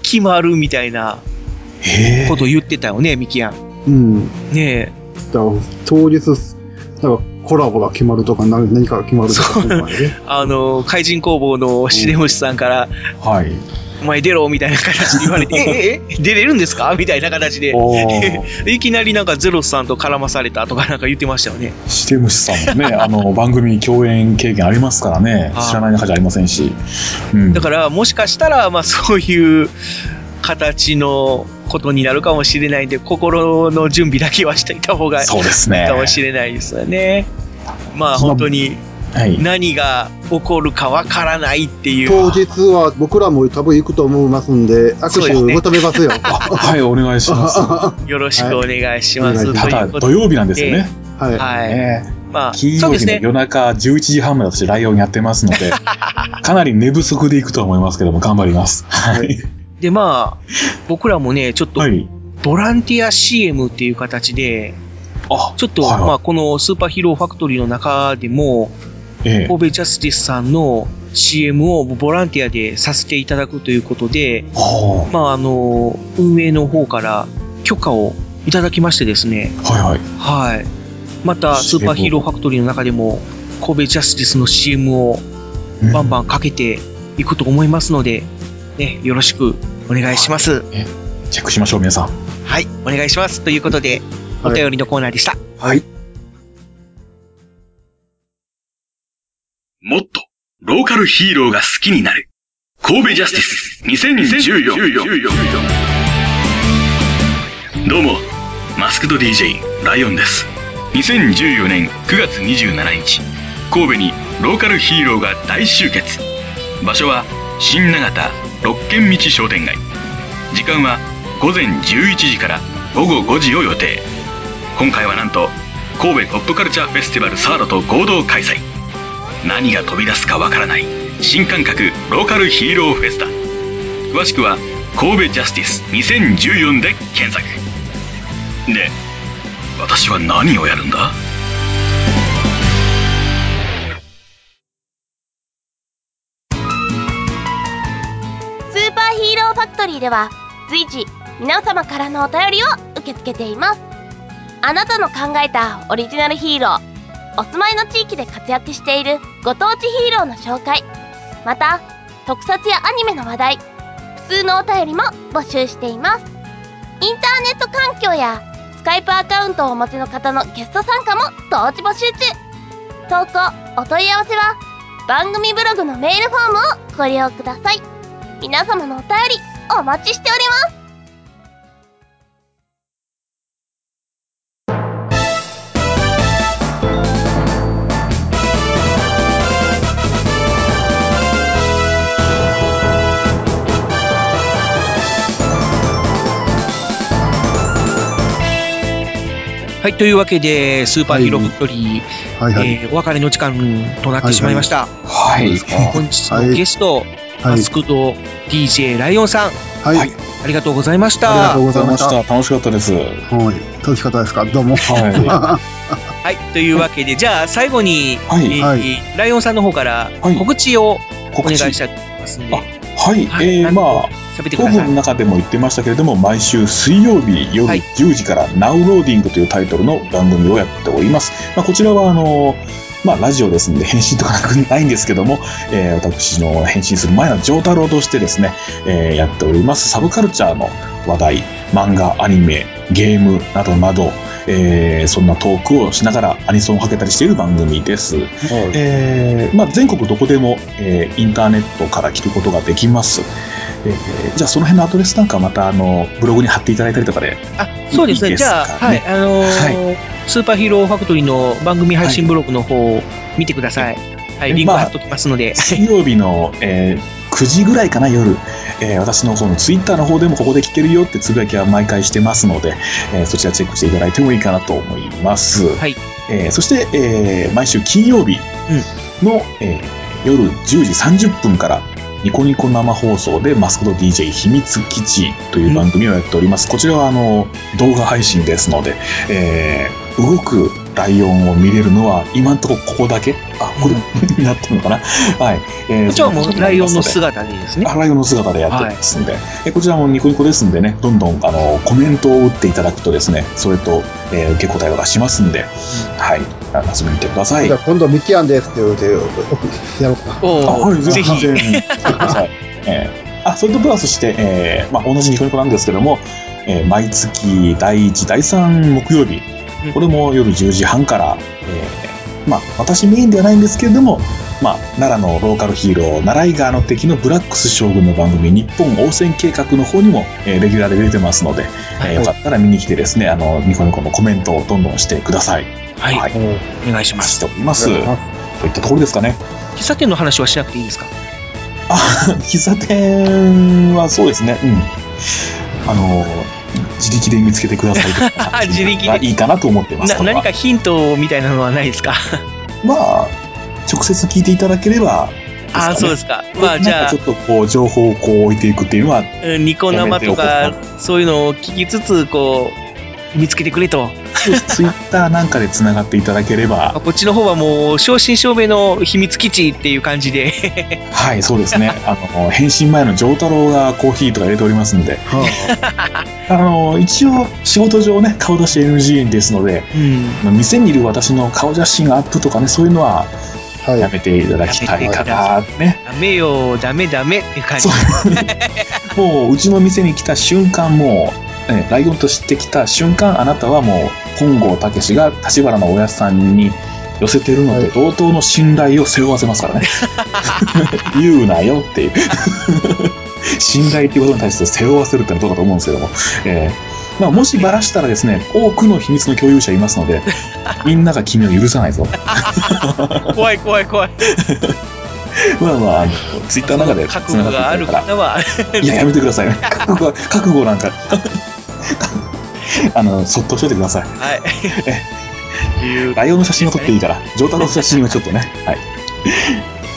決まるみたいなこと言ってたよね、ミキヤン。うん。ねだから当日、なんかコラボが決まるとか、な何かが決まるとか、ねあの、怪人工房のシデムシさんから、はい。お前出ろみたいな形で言われて、え、え、え？出れるんですか？みたいな形でお、いきなりなんかゼロスさんと絡まされたとかなんか言ってましたよね。シテムシさんもね、あの、番組共演経験ありますからね、知らない中じゃありませんし。うん。だから、もしかしたら、まあそういう形のことになるかもしれないんで、心の準備だけはしていた方がいそうですねいかもしれないですよね。まあ本当に何が起こるかわからないっていう。当日は僕らも多分行くと思いますんで、握手そうですね求めますよ。はい、お願いします。よろしくお願いします。ただ、ということ土曜日なんですよね。はい。はい。まあ、金曜日の。夜中11時半まで私ライオンやってますので、かなり寝不足でいくとは思いますけども、頑張ります。はい。で、まあ、僕らもね、ちょっと、ボランティア CM っていう形で、ちょっと、まあ、このスーパーヒーローファクトリーの中でも、ええ。神戸ジャスティスさんの CM をボランティアでさせていただくということで、はまあ、あの、運営の方から許可をいただきましてですね、はいはい。はい。また、スーパーヒーローファクトリーの中でも、神戸ジャスティスの CM をバンバンかけていくと思いますので、ね、よろしくお願いします。チェックしましょう、皆さん。はい、お願いします。ということで、お便りのコーナーでした。はい。もっとローカルヒーローが好きになる。神戸ジャスティス2014。どうも、マスクド DJ ライオンです。2014年9月27日、神戸にローカルヒーローが大集結。場所は新長田六軒道商店街。時間は午前11時から午後5時を予定。今回はなんと神戸ポップカルチャーフェスティバルサードと合同開催。何が飛び出すかわからない新感覚ローカルヒーローフェスタ詳しくは神戸ジャスティス2014で検索で私は何をやるんだ？ファクトリーでは随時皆様からのお便りを受け付けています。あなたの考えたオリジナルヒーローお住まいの地域で活躍しているご当地ヒーローの紹介また特撮やアニメの話題普通のお便りも募集しています。インターネット環境やスカイプアカウントをお持ちの方のゲスト参加も同時募集中。投稿お問い合わせは番組ブログのメールフォームをご利用ください。皆様のお便りお待ちしております。はい、というわけで、スーパーヒーローファクトリー、はいはいえーお別れの時間となってしまいました。はい。本日のゲスト、マスクド DJ ライオンさん、はい。ありがとうございました。ありがとうございました。楽しかったです。はい。楽しかったですか？どうも。ははい、というわけで、じゃあ最後に、えーはいライオンさんの方から告知をお願いしたいと思いますんで。はい、えー、まあ、5喋ってください。分の中でも言ってましたけれども、毎週水曜日夜10時から Now Loading というタイトルの番組をやっております。まあ、こちらは、あの、まあ、ラジオですんで返信とかなくないんですけども、えー私の返信する前の上太郎としてですね、えーやっております。サブカルチャーの話題、漫画、アニメ、ゲームなどなど、えーそんなトークをしながらアニソンをかけたりしている番組です。えーまあ、全国どこでも、えーインターネットから聞くことができます。えーじゃあその辺のアドレスなんかまたあのブログに貼っていただいたりとかで。あ、そうですね。いいじゃあ、かはい、あのースーパーヒーローファクトリーの番組配信ブログの方を見てください。はい、リンク貼っときますので。水曜日の、えー9時ぐらいかな、夜、えー私のそのツイッターの方でもここで聞けるよってつぶやきは毎回してますので、えーそちらチェックしていただいてもいいかなと思います。はい。えーそして、えー毎週金曜日の、えー夜10時30分から、ニコニコ生放送でマスコット DJ 秘密基地という番組をやっております。こちらはあの動画配信ですので、えー動くライオンを見れるのは今んとこここだけ？あ、これ になってるのかな？はい。えーこちらはもうライオンの姿でですね。あライオンの姿でやってますんで、えこちらもニコニコですんでね、どんどんあのコメントを打っていただくとですね、それと、えー受け答えとかしますんで、はい、あ遊びに来てください。じゃあ今度ミキアンですって言うて、やろうか。あはい、ぜひ。ぜひ。来てください。えーあ、それとプラスして、えーまあ、同じニコニコなんですけども、えー毎月第1、第3木曜日、これも夜10時半から、えーまあ、私メインではないんですけれども、まあ、奈良のローカルヒーロー、奈良井川の敵のブラックス将軍の番組、日本応戦計画の方にも、えーレギュラーで出てますので、えーよかったら見に来てですね、あの、ニコニコのコメントをどんどんしてください。はい。お願いします。しております。といったところですかね。喫茶店の話はしなくていいですか？喫茶店はそうですね、うん。あの、自力で見つけてください。自力がいいかなと思ってます。な何かヒントみたいなのはないですか？まあ、直接聞いていただければ、ああ、そうですか。まあ、じゃあ。ちょ、っとこう、情報をこう置いていくっていうのは、うんニコ生とか、そういうのを聞きつつ、こう、見つけてくれと。ツイッターなんかで繋がっていただければ。こっちの方はもう、正真正銘の秘密基地っていう感じで。はい、そうですね。あの、返信前の丈太郎がコーヒーとか入れておりますんで。あの、一応、仕事上ね、顔出し NG ですので、店にいる私の顔写真アップとかね、そういうのは、やめていただきたいかな、ね。ダメよ、ダメダメっていう感じ。もう、うちの店に来た瞬間、もう、ね、ライオンとしてきた瞬間、あなたはもう、本郷武が立花のおやつさんに寄せてるのと同等の信頼を背負わせますからね。言うなよっていう。信頼っていうことに対して背負わせるってのはどうかと思うんですけども。えーまあ、もしばらしたらですね、多くの秘密の共有者いますので、みんなが君を許さないぞ。怖い怖い怖い。まあまあ、あの、ツイッターの中で覚悟がある方は。いや、やめてください。覚悟は、覚悟なんか、あの、そっとしといてください。はい。ライオンの写真を撮っていいから、上太郎の写真をちょっとね。はい。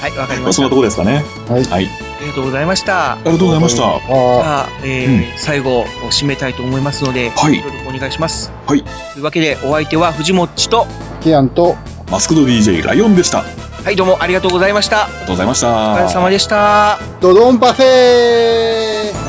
はい、わかりました。そんなとこですかね。はい。はい。ありがとうございました。ありがとうございました。じゃあ、えー最後、締めたいと思いますので、はい協力お願いします。はい。というわけで、お相手は藤もっちと、キアンと、マスクド DJ ライオンでした。ありはい、どうもありがとうございました。がとうございました。お疲れ様でした。ドドンパフェー